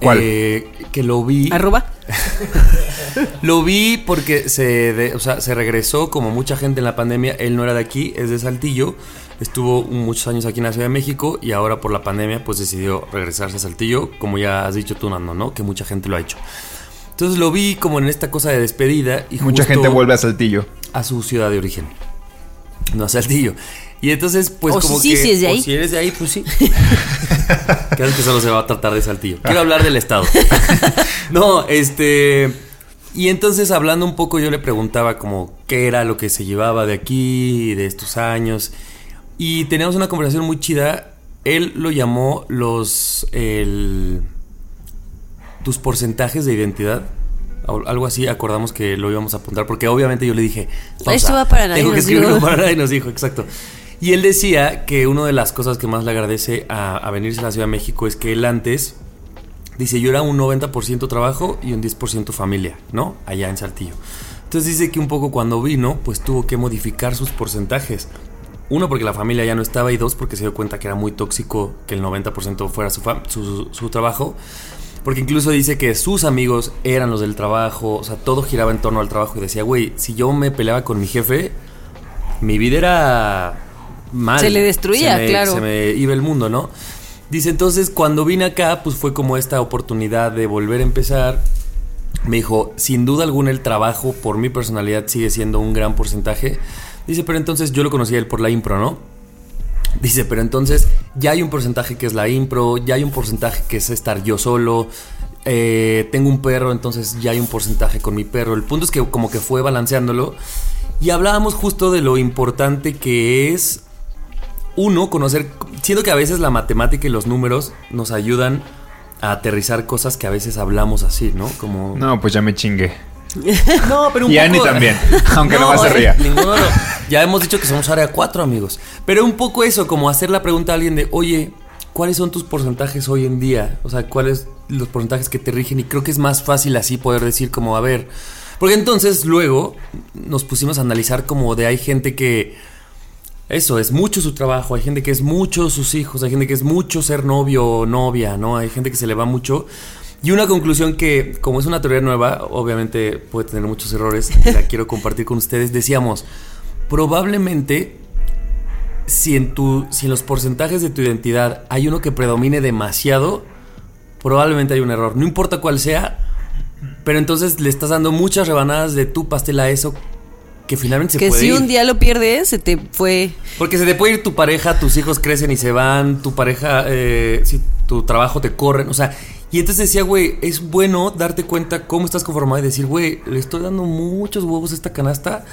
¿Cuál? eh, que lo vi. Arroba. Lo vi porque se, de- o sea, se regresó como mucha gente en la pandemia. Él no era de aquí, es de Saltillo. Estuvo muchos años aquí en la Ciudad de México y ahora por la pandemia pues decidió regresarse a Saltillo, como ya has dicho tú, Nando, ¿no? Que mucha gente lo ha hecho. Entonces lo vi como en esta cosa de despedida y Mucha justo gente vuelve a Saltillo. a su ciudad de origen. No a Saltillo. Y entonces, pues O como sí, que... si es de o ahí. si eres de ahí, pues sí. Creo que solo se va a tratar de Saltillo. Quiero hablar del estado. no, este... Y entonces hablando un poco yo le preguntaba como qué era lo que se llevaba de aquí, de estos años. Y teníamos una conversación muy chida. Él lo llamó los... El, tus porcentajes de identidad. Algo así, acordamos que lo íbamos a apuntar. Porque obviamente yo le dije... Esto va para nadie Tengo que escribirlo dijo". para nadie nos dijo, exacto. Y él decía que una de las cosas que más le agradece a, venirse a la Ciudad de México es que él antes, dice, yo era un 90% trabajo y un 10% familia, ¿no? Allá en Saltillo. Entonces dice que un poco cuando vino, pues tuvo que modificar sus porcentajes. Uno, porque la familia ya no estaba y dos, porque se dio cuenta que era muy tóxico que el 90% fuera su, su, su trabajo. Porque incluso dice que sus amigos eran los del trabajo, o sea, todo giraba en torno al trabajo y decía, güey, si yo me peleaba con mi jefe, mi vida era mal. Se le destruía, Se me- claro. Se me iba el mundo, ¿no? Dice, entonces, cuando vine acá, pues fue como esta oportunidad de volver a empezar. Me dijo, sin duda alguna el trabajo por mi personalidad sigue siendo un gran porcentaje. Dice, pero entonces yo lo conocí a él por la impro, ¿no? Dice, pero entonces ya hay un porcentaje que es la impro, ya hay un porcentaje que es estar yo solo, eh, tengo un perro, entonces ya hay un porcentaje con mi perro. El punto es que como que fue balanceándolo y hablábamos justo de lo importante que es, uno, conocer, siento que a veces la matemática y los números nos ayudan a aterrizar cosas que a veces hablamos así, ¿no? Como... No, pues ya me chingué. No, pero un Y poco... Annie también, aunque no, más se eh, ría. ninguno lo- Ya hemos dicho que somos área 4, amigos. Pero un poco eso, como hacer la pregunta a alguien de, oye, ¿cuáles son tus porcentajes hoy en día? O sea, ¿cuáles los porcentajes que te rigen? Y creo que es más fácil así poder decir como, a ver. Porque entonces luego nos pusimos a analizar como de hay gente que... Eso, es mucho su trabajo, hay gente que es mucho sus hijos, hay gente que es mucho ser novio o novia, ¿no? Hay gente que se le va mucho. Y una conclusión que, como es una teoría nueva, obviamente puede tener muchos errores, la quiero compartir con ustedes. Decíamos, probablemente si en, tu, si en los porcentajes de tu identidad hay uno que predomine demasiado, probablemente hay un error. No importa cuál sea, pero entonces le estás dando muchas rebanadas de tu pastel a eso que finalmente se que puede si ir. un día lo pierdes, se te fue. Porque se te puede ir tu pareja, tus hijos crecen y se van, tu pareja, eh, si tu trabajo te corren, o sea, y entonces decía, güey, es bueno darte cuenta cómo estás conformado y decir, güey, le estoy dando muchos huevos a esta canasta,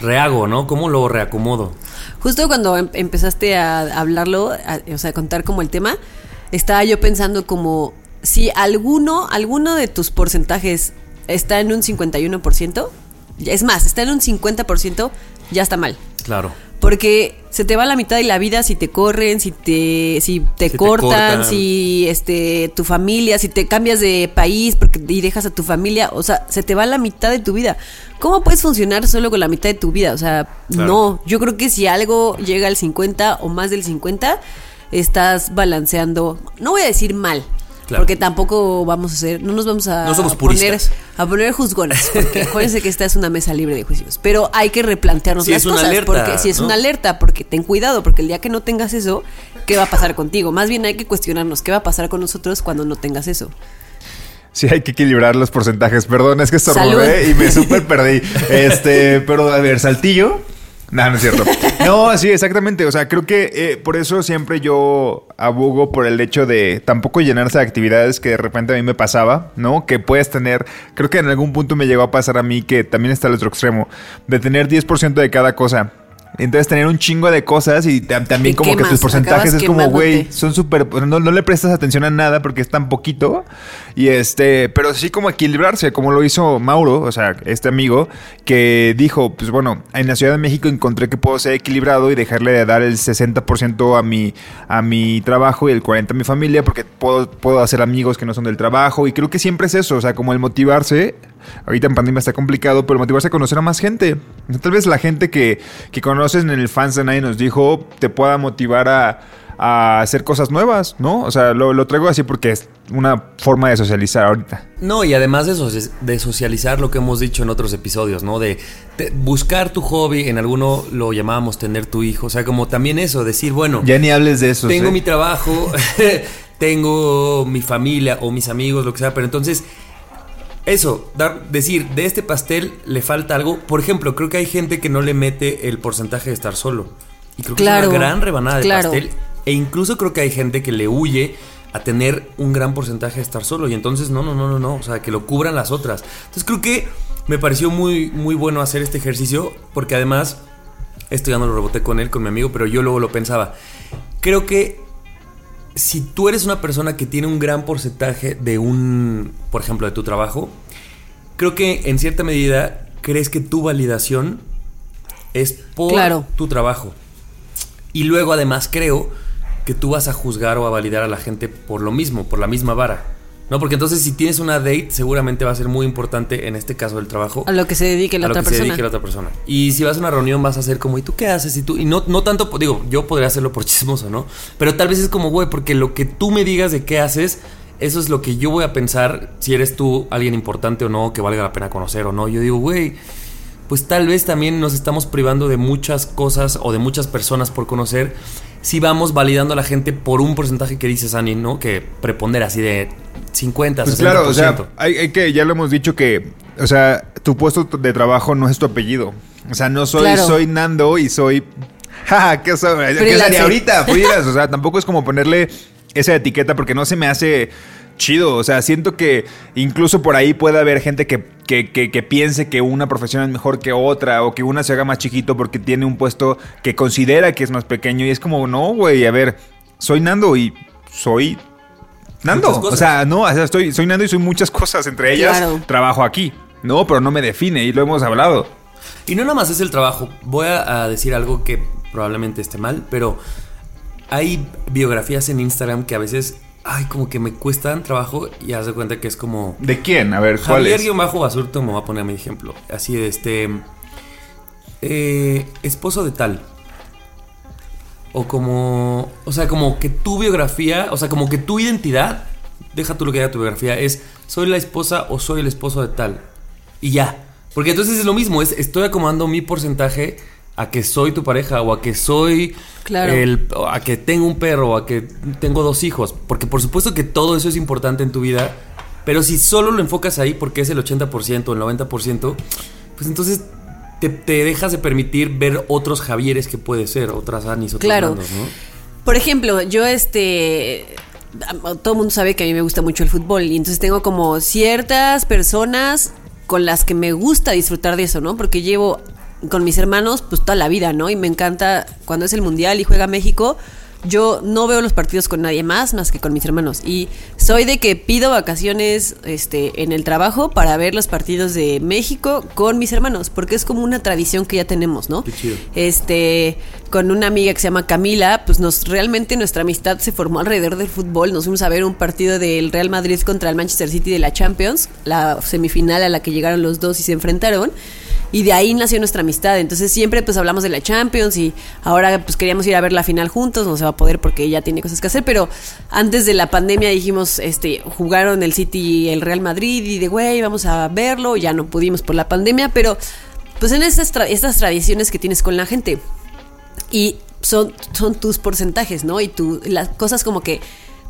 rehago, ¿no? ¿Cómo lo reacomodo? Justo cuando em- empezaste a hablarlo, a- o sea, a contar como el tema, estaba yo pensando como si alguno, alguno de tus porcentajes está en un 51%, es más, está en un 50%, ya está mal. Claro. Porque se te va la mitad de la vida si te corren, si te, si te, cortan, cortan. si este tu familia, si te cambias de país porque, y dejas a tu familia, o sea, se te va la mitad de tu vida. ¿Cómo puedes funcionar solo con la mitad de tu vida? O sea, Claro. no. Yo creo que si algo llega al 50 o más del 50, estás balanceando, no voy a decir mal. Claro. Porque tampoco vamos a hacer, no nos vamos a No somos poner, a poner juzgones, porque acuérdense que esta es una mesa libre de juicios. Pero hay que replantearnos Sí, las es una cosas, alerta, porque si es ¿no? una alerta, porque ten cuidado, porque el día que no tengas eso, ¿qué va a pasar contigo? Más bien hay que cuestionarnos qué va a pasar con nosotros cuando no tengas eso. Sí, hay que equilibrar los porcentajes. Perdón, es que estornudé y me súper perdí. Este, pero a ver, Saltillo. No, no es cierto. No, sí, exactamente. O sea, creo que eh, por eso siempre yo abogo por el hecho de tampoco llenarse de actividades que de repente a mí me pasaba, ¿no? Que puedes tener, creo que en algún punto me llegó a pasar a mí que también está el otro extremo, de tener 10% de cada cosa. Entonces tener un chingo de cosas y ta- también como que tus porcentajes es como, güey, son súper, no, no le prestas atención a nada porque es tan poquito. Y este, pero sí como equilibrarse, como lo hizo Mauro, o sea, este amigo, que dijo, pues bueno, en la Ciudad de México encontré que puedo ser equilibrado y dejarle de dar el 60% a mi, a mi trabajo y el 40% a mi familia porque puedo, puedo hacer amigos que no son del trabajo. Y creo que siempre es eso, o sea, como el motivarse. Ahorita en pandemia está complicado, pero motivarse a conocer a más gente. Tal vez la gente que, que conoces en el Fans de Nadie nos dijo te pueda motivar a, a hacer cosas nuevas, ¿no? O sea, lo, lo traigo así porque es una forma de socializar ahorita. No, y además de, soci- de socializar lo que hemos dicho en otros episodios, ¿no? De, de buscar tu hobby, en alguno lo llamábamos tener tu hijo, o sea, como también eso, decir, bueno, Ya ni hables de eso. tengo ¿eh? mi trabajo, tengo mi familia o mis amigos, lo que sea, pero entonces, eso, dar, decir, de este pastel le falta algo. Por ejemplo, creo que hay gente que no le mete el porcentaje de estar solo. Y creo que es una gran rebanada de pastel. E incluso creo que hay gente que le huye a tener un gran porcentaje de estar solo. Y entonces, no, no, no, no, no. O sea, que lo cubran las otras. Entonces creo que me pareció muy, muy bueno hacer este ejercicio. Porque además, esto ya no lo reboté con él, con mi amigo, pero yo luego lo pensaba. Creo que si tú eres una persona que tiene un gran porcentaje de un, por ejemplo, de tu trabajo, creo que en cierta medida crees que tu validación es por Claro. tu trabajo. Y luego además creo que tú vas a juzgar o a validar a la gente por lo mismo, por la misma vara. ¿No? Porque entonces si tienes una date seguramente va a ser muy importante en este caso del trabajo A lo que se dedique la a lo otra que se persona. dedique la otra persona. Y si vas a una reunión vas a hacer como, ¿y tú qué haces? Y tú, y no, no tanto, digo, yo podría hacerlo por chismoso, ¿no? Pero tal vez es como, güey, porque lo que tú me digas de qué haces, eso es lo que yo voy a pensar si eres tú alguien importante o no, que valga la pena conocer o no. Yo digo, güey, pues tal vez también nos estamos privando de muchas cosas o de muchas personas por conocer si vamos validando a la gente por un porcentaje que dices, Ani, ¿no? Que prepondera así de 50, Pues 60%. claro, o sea, hay, hay que, ya lo hemos dicho que, o sea, tu puesto de trabajo no es tu apellido. O sea, no soy, Claro. soy Nando y soy. Ja, ¿qué, soy? ¿Qué sería ahorita? Freelance. O sea, tampoco es como ponerle esa etiqueta porque no se me hace chido. O sea, siento que incluso por ahí puede haber gente que, que, que- que piense que una profesión es mejor que otra o que una se haga más chiquito porque tiene un puesto que considera que es más pequeño. Y es como, no, güey, a ver, soy Nando y soy Nando. O sea, no, o sea, estoy, soy Nando y soy muchas cosas. Entre ellas, Claro. trabajo aquí. No, pero no me define y lo hemos hablado. Y no nada más es el trabajo. Voy a, a decir algo que probablemente esté mal, pero hay biografías en Instagram que a veces, ay, como que me cuestan trabajo y haz de cuenta que es como... ¿De quién? A ver, ¿cuál Javier es? guion bajo Basurto me va a poner mi ejemplo. Así de este... eh, esposo de tal. O como... O sea, como que tu biografía, o sea, como que tu identidad, deja tú lo que diga tu biografía, es soy la esposa o soy el esposo de tal. Y ya. Porque entonces es lo mismo, es estoy acomodando mi porcentaje a que soy tu pareja o a que soy Claro. el a que tengo un perro o a que tengo dos hijos, porque por supuesto que todo eso es importante en tu vida, pero si solo lo enfocas ahí porque es el 80% o el 90%, pues entonces te, te dejas de permitir ver otros Javieres que puede ser, otras Anis, otros Claro. ¿no? Por ejemplo, yo este todo el mundo sabe que a mí me gusta mucho el fútbol y entonces tengo como ciertas personas con las que me gusta disfrutar de eso, ¿no? Porque llevo con mis hermanos pues toda la vida, ¿no? Y me encanta cuando es el mundial y juega México, yo no veo los partidos con nadie más más que con mis hermanos y soy de que pido vacaciones este en el trabajo para ver los partidos de México con mis hermanos, porque es como una tradición que ya tenemos, ¿no? Qué chido. este con una amiga que se llama Camila, pues nos realmente nuestra amistad se formó alrededor del fútbol. Nos fuimos a ver un partido del Real Madrid contra el Manchester City de la Champions, la semifinal a la que llegaron los dos y se enfrentaron. Y de ahí nació nuestra amistad. Entonces siempre pues hablamos de la Champions y ahora pues queríamos ir a ver la final juntos. No se va a poder porque ella tiene cosas que hacer. Pero antes de la pandemia dijimos, este, jugaron el City y el Real Madrid y de güey, vamos a verlo. Ya no pudimos por la pandemia, pero pues en tra- estas tradiciones que tienes con la gente y son, son tus porcentajes, ¿no? Y tú, las cosas como que,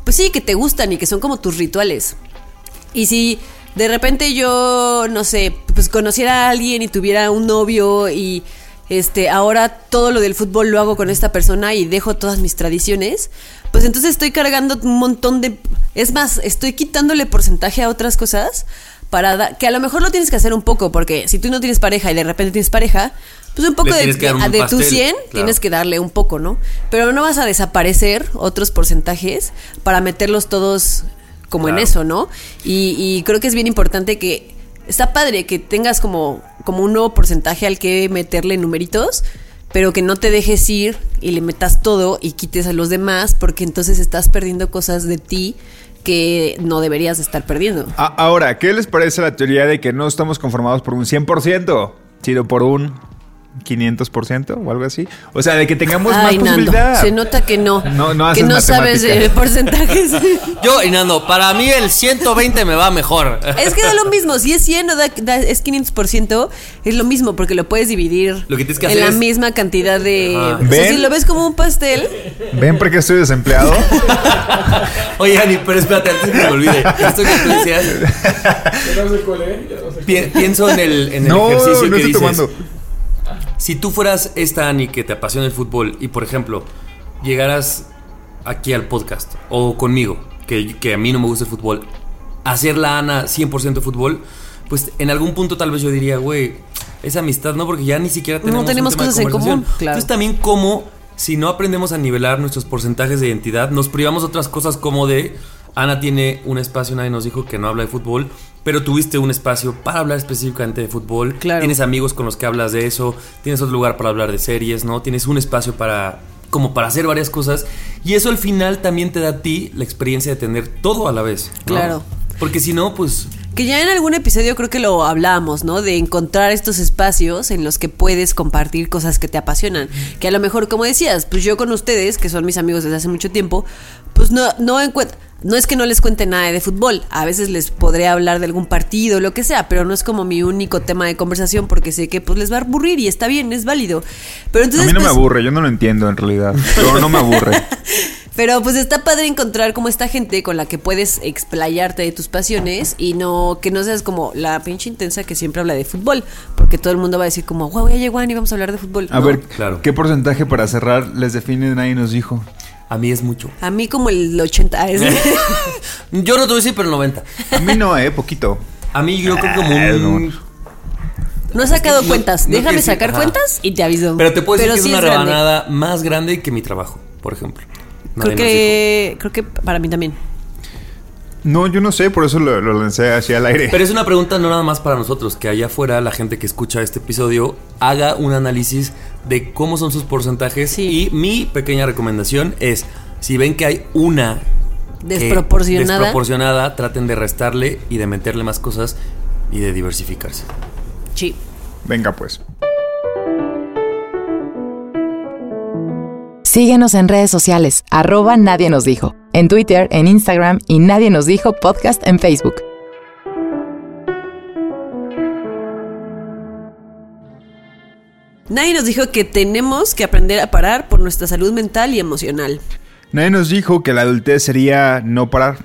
pues sí, que te gustan y que son como tus rituales. Y si de repente yo, no sé, pues conociera a alguien y tuviera un novio y este, ahora todo lo del fútbol lo hago con esta persona y dejo todas mis tradiciones, pues entonces estoy cargando un montón de... Es más, estoy quitándole porcentaje a otras cosas para da- que a lo mejor lo tienes que hacer un poco, porque si tú no tienes pareja y de repente tienes pareja, pues un poco de, de tu pastel, 100 claro. tienes que darle un poco, ¿no? Pero no vas a desaparecer otros porcentajes para meterlos todos como en eso, ¿no? Y, y creo que es bien importante que está padre que tengas como, como un nuevo porcentaje al que meterle numeritos, pero que no te dejes ir y le metas todo y quites a los demás, porque entonces estás perdiendo cosas de ti que no deberías estar perdiendo. Ahora, ¿qué les parece la teoría de que no estamos conformados por un 100%, sino por un 500% o algo así? O sea, de que tengamos Ay, más Nando, posibilidad. se nota que no. No, no que haces no sabes de matemáticas. porcentajes. Yo, y Nando, para mí el 120 me va mejor. Es que da lo mismo, si es 100 o da, da- es 500%, es lo mismo porque lo puedes dividir Lo que tienes que en hacer la es- misma cantidad de... O sea, si lo ves como un pastel, ¿Ven por qué estoy desempleado? Oye, Ani, pero espérate, antes que me olvide. Esto que tú decías. Pi- pienso en el, en el no, ejercicio no que estoy dices. tomando. Si tú fueras esta Ani que te apasiona el fútbol y, por ejemplo, llegaras aquí al podcast o conmigo, que, que a mí no me gusta el fútbol, hacer la Ana 100% fútbol, pues en algún punto tal vez yo diría, güey, esa amistad no, porque ya ni siquiera No tenemos, un tenemos tema de cosas en conversación. común, claro. Entonces también como si no aprendemos a nivelar nuestros porcentajes de identidad, nos privamos otras cosas como de Ana tiene un espacio, nadie nos dijo que no habla de fútbol, pero tuviste un espacio para hablar específicamente de fútbol. Claro. Tienes amigos con los que hablas de eso, tienes otro lugar para hablar de series, ¿no? Tienes un espacio para como para hacer varias cosas y eso al final también te da a ti la experiencia de tener todo a la vez. ¿no? Claro. Porque si no, pues que ya en algún episodio creo que lo hablábamos, ¿no? De encontrar estos espacios en los que puedes compartir cosas que te apasionan. Que a lo mejor, como decías, pues yo con ustedes, que son mis amigos desde hace mucho tiempo, pues no, no encuentro... No es que no les cuente nada de fútbol, a veces les podré hablar de algún partido, lo que sea, pero no es como mi único tema de conversación porque sé que pues les va a aburrir y está bien, es válido. Pero A entonces mí no me pues, aburre, yo no lo entiendo en realidad. Pero no me aburre. Pero pues está padre encontrar como esta gente con la que puedes explayarte de tus pasiones y no que no seas como la pinche intensa que siempre habla de fútbol, porque todo el mundo va a decir como, wow, ya llegó Ani, vamos a hablar de fútbol. A No. ver, Claro. ¿qué porcentaje para cerrar les define nadie nos dijo? A mí es mucho. A mí como el 80 es. Yo no te voy a decir, pero el 90. A mí no, eh, poquito. A mí yo creo que como Ah, un... no. No he sacado no- cuentas, no déjame sacar ajá. cuentas y te aviso. Pero te puedo decir que es una rebanada más grande que mi trabajo, por ejemplo. Nadie Creo que, creo que para mí también. No, yo no sé, por eso lo, lo lancé hacia el aire. Pero es una pregunta no nada más para nosotros, que allá afuera la gente que escucha este episodio haga un análisis de cómo son sus porcentajes. Sí. Y mi pequeña recomendación es, si ven que hay una desproporcionada, traten de restarle y de meterle más cosas y de diversificarse. Sí. Venga, pues. Síguenos en redes sociales, arroba Nadie nos dijo. En Twitter, en Instagram y Nadie nos dijo podcast en Facebook. Nadie nos dijo que tenemos que aprender a parar por nuestra salud mental y emocional. Nadie nos dijo que la adultez sería no parar.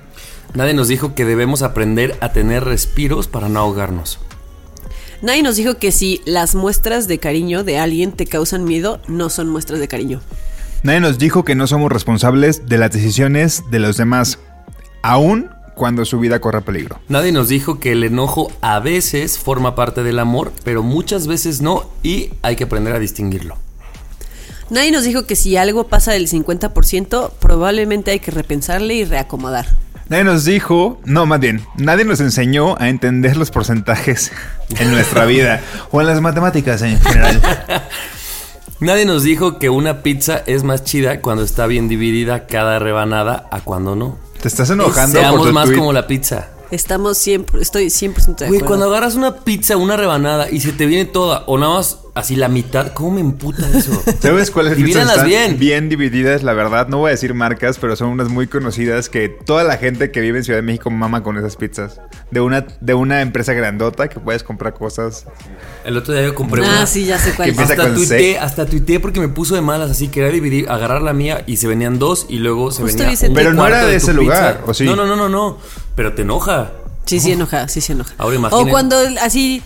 Nadie nos dijo que debemos aprender a tener respiros para no ahogarnos. Nadie nos dijo que si las muestras de cariño de alguien te causan miedo, no son muestras de cariño. Nadie nos dijo que no somos responsables de las decisiones de los demás, aun cuando su vida corra peligro. Nadie nos dijo que el enojo a veces forma parte del amor, pero muchas veces no y hay que aprender a distinguirlo. Nadie nos dijo que si algo pasa del 50%, probablemente hay que repensarle y reacomodar. Nadie nos dijo, no, más bien, nadie nos enseñó a entender los porcentajes en nuestra vida o en las matemáticas en general. Nadie nos dijo que una pizza es más chida cuando está bien dividida cada rebanada a cuando no. Te estás enojando Seamos por tu más tweet. como la pizza. Estamos siempre, estoy 100% de Güey, acuerdo. cuando agarras una pizza, una rebanada y se te viene toda o nada más así la mitad, ¿cómo me emputa eso? ¿Sabes cuáles pizzas están bien. bien divididas? La verdad, no voy a decir marcas, pero son unas muy conocidas que toda la gente que vive en Ciudad de México mama con esas pizzas. De una, de una empresa grandota que puedes comprar cosas. El otro día yo compré Ah, una. sí, ya sé cuál. Hasta con tuiteé, hasta tuiteé porque me puso de malas, así quería dividir, agarrar la mía y se venían dos y luego se Justo venía un Pero no era de ese lugar, ¿o sí? No, no, no, no, no. Pero te enoja. Sí, sí enoja, sí, sí enoja. Ahora o imaginen- cuando así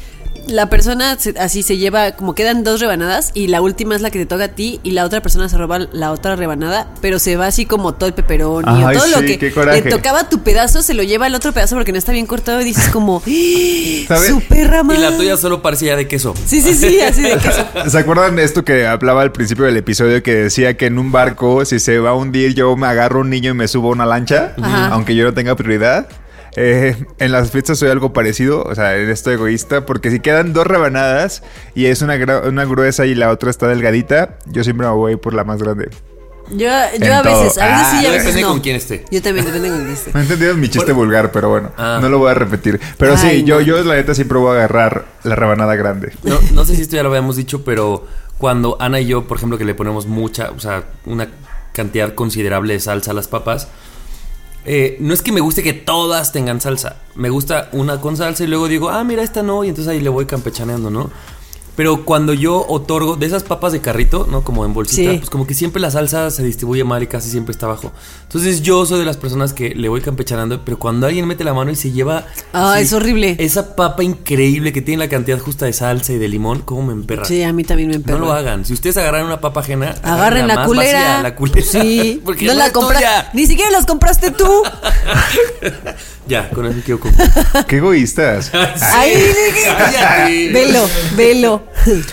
la persona se- así se lleva, como quedan dos rebanadas y la última es la que te toca a ti y la otra persona se roba la otra rebanada, pero se va así como todo el peperón y todo lo que le tocaba tu pedazo se lo lleva el otro pedazo porque no está bien cortado y dices como, ¿Sabes? su perra Y madre". la tuya solo parecía de queso. Sí, sí, sí, así de queso. ¿Se acuerdan de esto que hablaba al principio del episodio que decía que en un barco, si se va a hundir, yo me agarro un niño y me subo a una lancha, Ajá. aunque yo no tenga prioridad? Eh, en las fiestas soy algo parecido, o sea, en esto egoísta, porque si quedan dos rebanadas y es una, una gruesa y la otra está delgadita, yo siempre me voy por la más grande. Yo, yo a veces, a veces sí, Ah, a veces depende no. con quién esté. Yo también, depende con quién esté. No entendieron mi chiste vulgar, pero bueno, Ah. no lo voy a repetir. Pero sí, yo, yo la neta siempre voy a agarrar la rebanada grande. No, no sé si esto ya lo habíamos dicho, pero cuando Ana y yo, por ejemplo, que le ponemos mucha, o sea, una cantidad considerable de salsa a las papas, eh, no es que me guste que todas tengan salsa. Me gusta una con salsa y luego digo, ah, mira, esta no, y entonces ahí le voy campechaneando, ¿no? Pero cuando yo otorgo de esas papas de carrito, ¿no? Como en bolsita, Sí. pues como que siempre la salsa se distribuye mal y casi siempre está abajo. Entonces yo soy de las personas que le voy campechaneando, pero cuando alguien mete la mano y se lleva... Ah, así es horrible. Esa papa increíble que tiene la cantidad justa de salsa y de limón, ¿cómo me emperra? Sí, a mí también me emperra. No lo hagan. Si ustedes agarran una papa ajena, Agarren la más culera. vacía, la culera. Sí, Porque no no la compraste. Ni siquiera las compraste tú. Ya, con eso quiero cumplir. Qué egoístas. Ahí dije. Cállate. Velo, velo.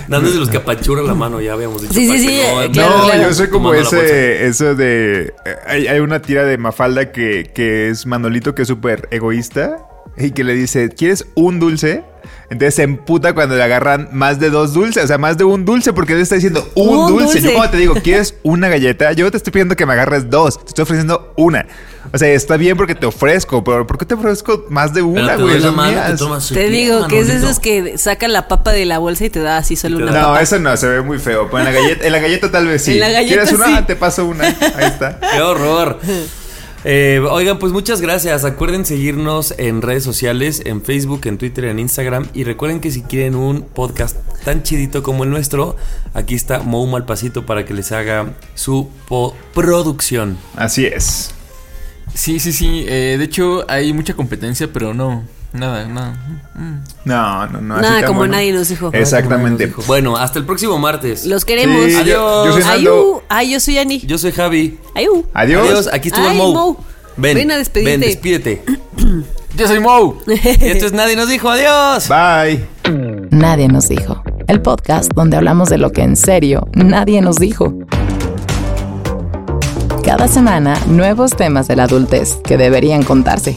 Dando de los que apachurran la mano, ya habíamos dicho. Sí, sí, sí, eh, no- claro, no, claro. yo soy como Tomando ese, eso de... eh, Hay, hay una tira de Mafalda que, que es Manolito, que es súper egoísta, y que le dice, ¿quieres un dulce? Entonces se emputa cuando le agarran más de dos dulces, o sea, más de un dulce, porque él está diciendo un, Un dulce. dulce. Yo cuando te digo, ¿quieres una galleta? Yo te estoy pidiendo que me agarres dos, te estoy ofreciendo una. O sea, está bien porque te ofrezco, pero ¿por qué te ofrezco más de una, güey? te Te digo que es de esos que sacan la papa de la bolsa y te da así solo una No, papa. eso no, se ve muy feo. Pero en la galleta, en la galleta tal vez sí. En la galleta ¿Quieres una? sí. Te paso una. Ahí está. ¡Qué horror! Eh, oigan, pues muchas gracias. Acuerden seguirnos en redes sociales, en Facebook, en Twitter, en Instagram. Y recuerden que si quieren un podcast tan chidito como el nuestro, aquí está Mou Malpasito para que les haga su po- producción. Así es. Sí, sí, sí. eh, de hecho, hay mucha competencia, pero no. Nada, nada. No, no, no. Nada como bueno. nadie nos dijo. Exactamente. Bueno, hasta el próximo martes. Los queremos. Sí, yo- Adiós. Yo, soy. Ayú. Ay, yo soy Ani. Yo soy Javi. Ayú. Adiós. Aquí estuvo Ay, Mou. Mou. Ven, Ven a despedirte. Ven, despídete. Yo soy Mo. Y esto es Nadie nos dijo adiós. Bye. Nadie nos dijo. El podcast donde hablamos de lo que en serio nadie nos dijo. Cada semana, nuevos temas de la adultez que deberían contarse.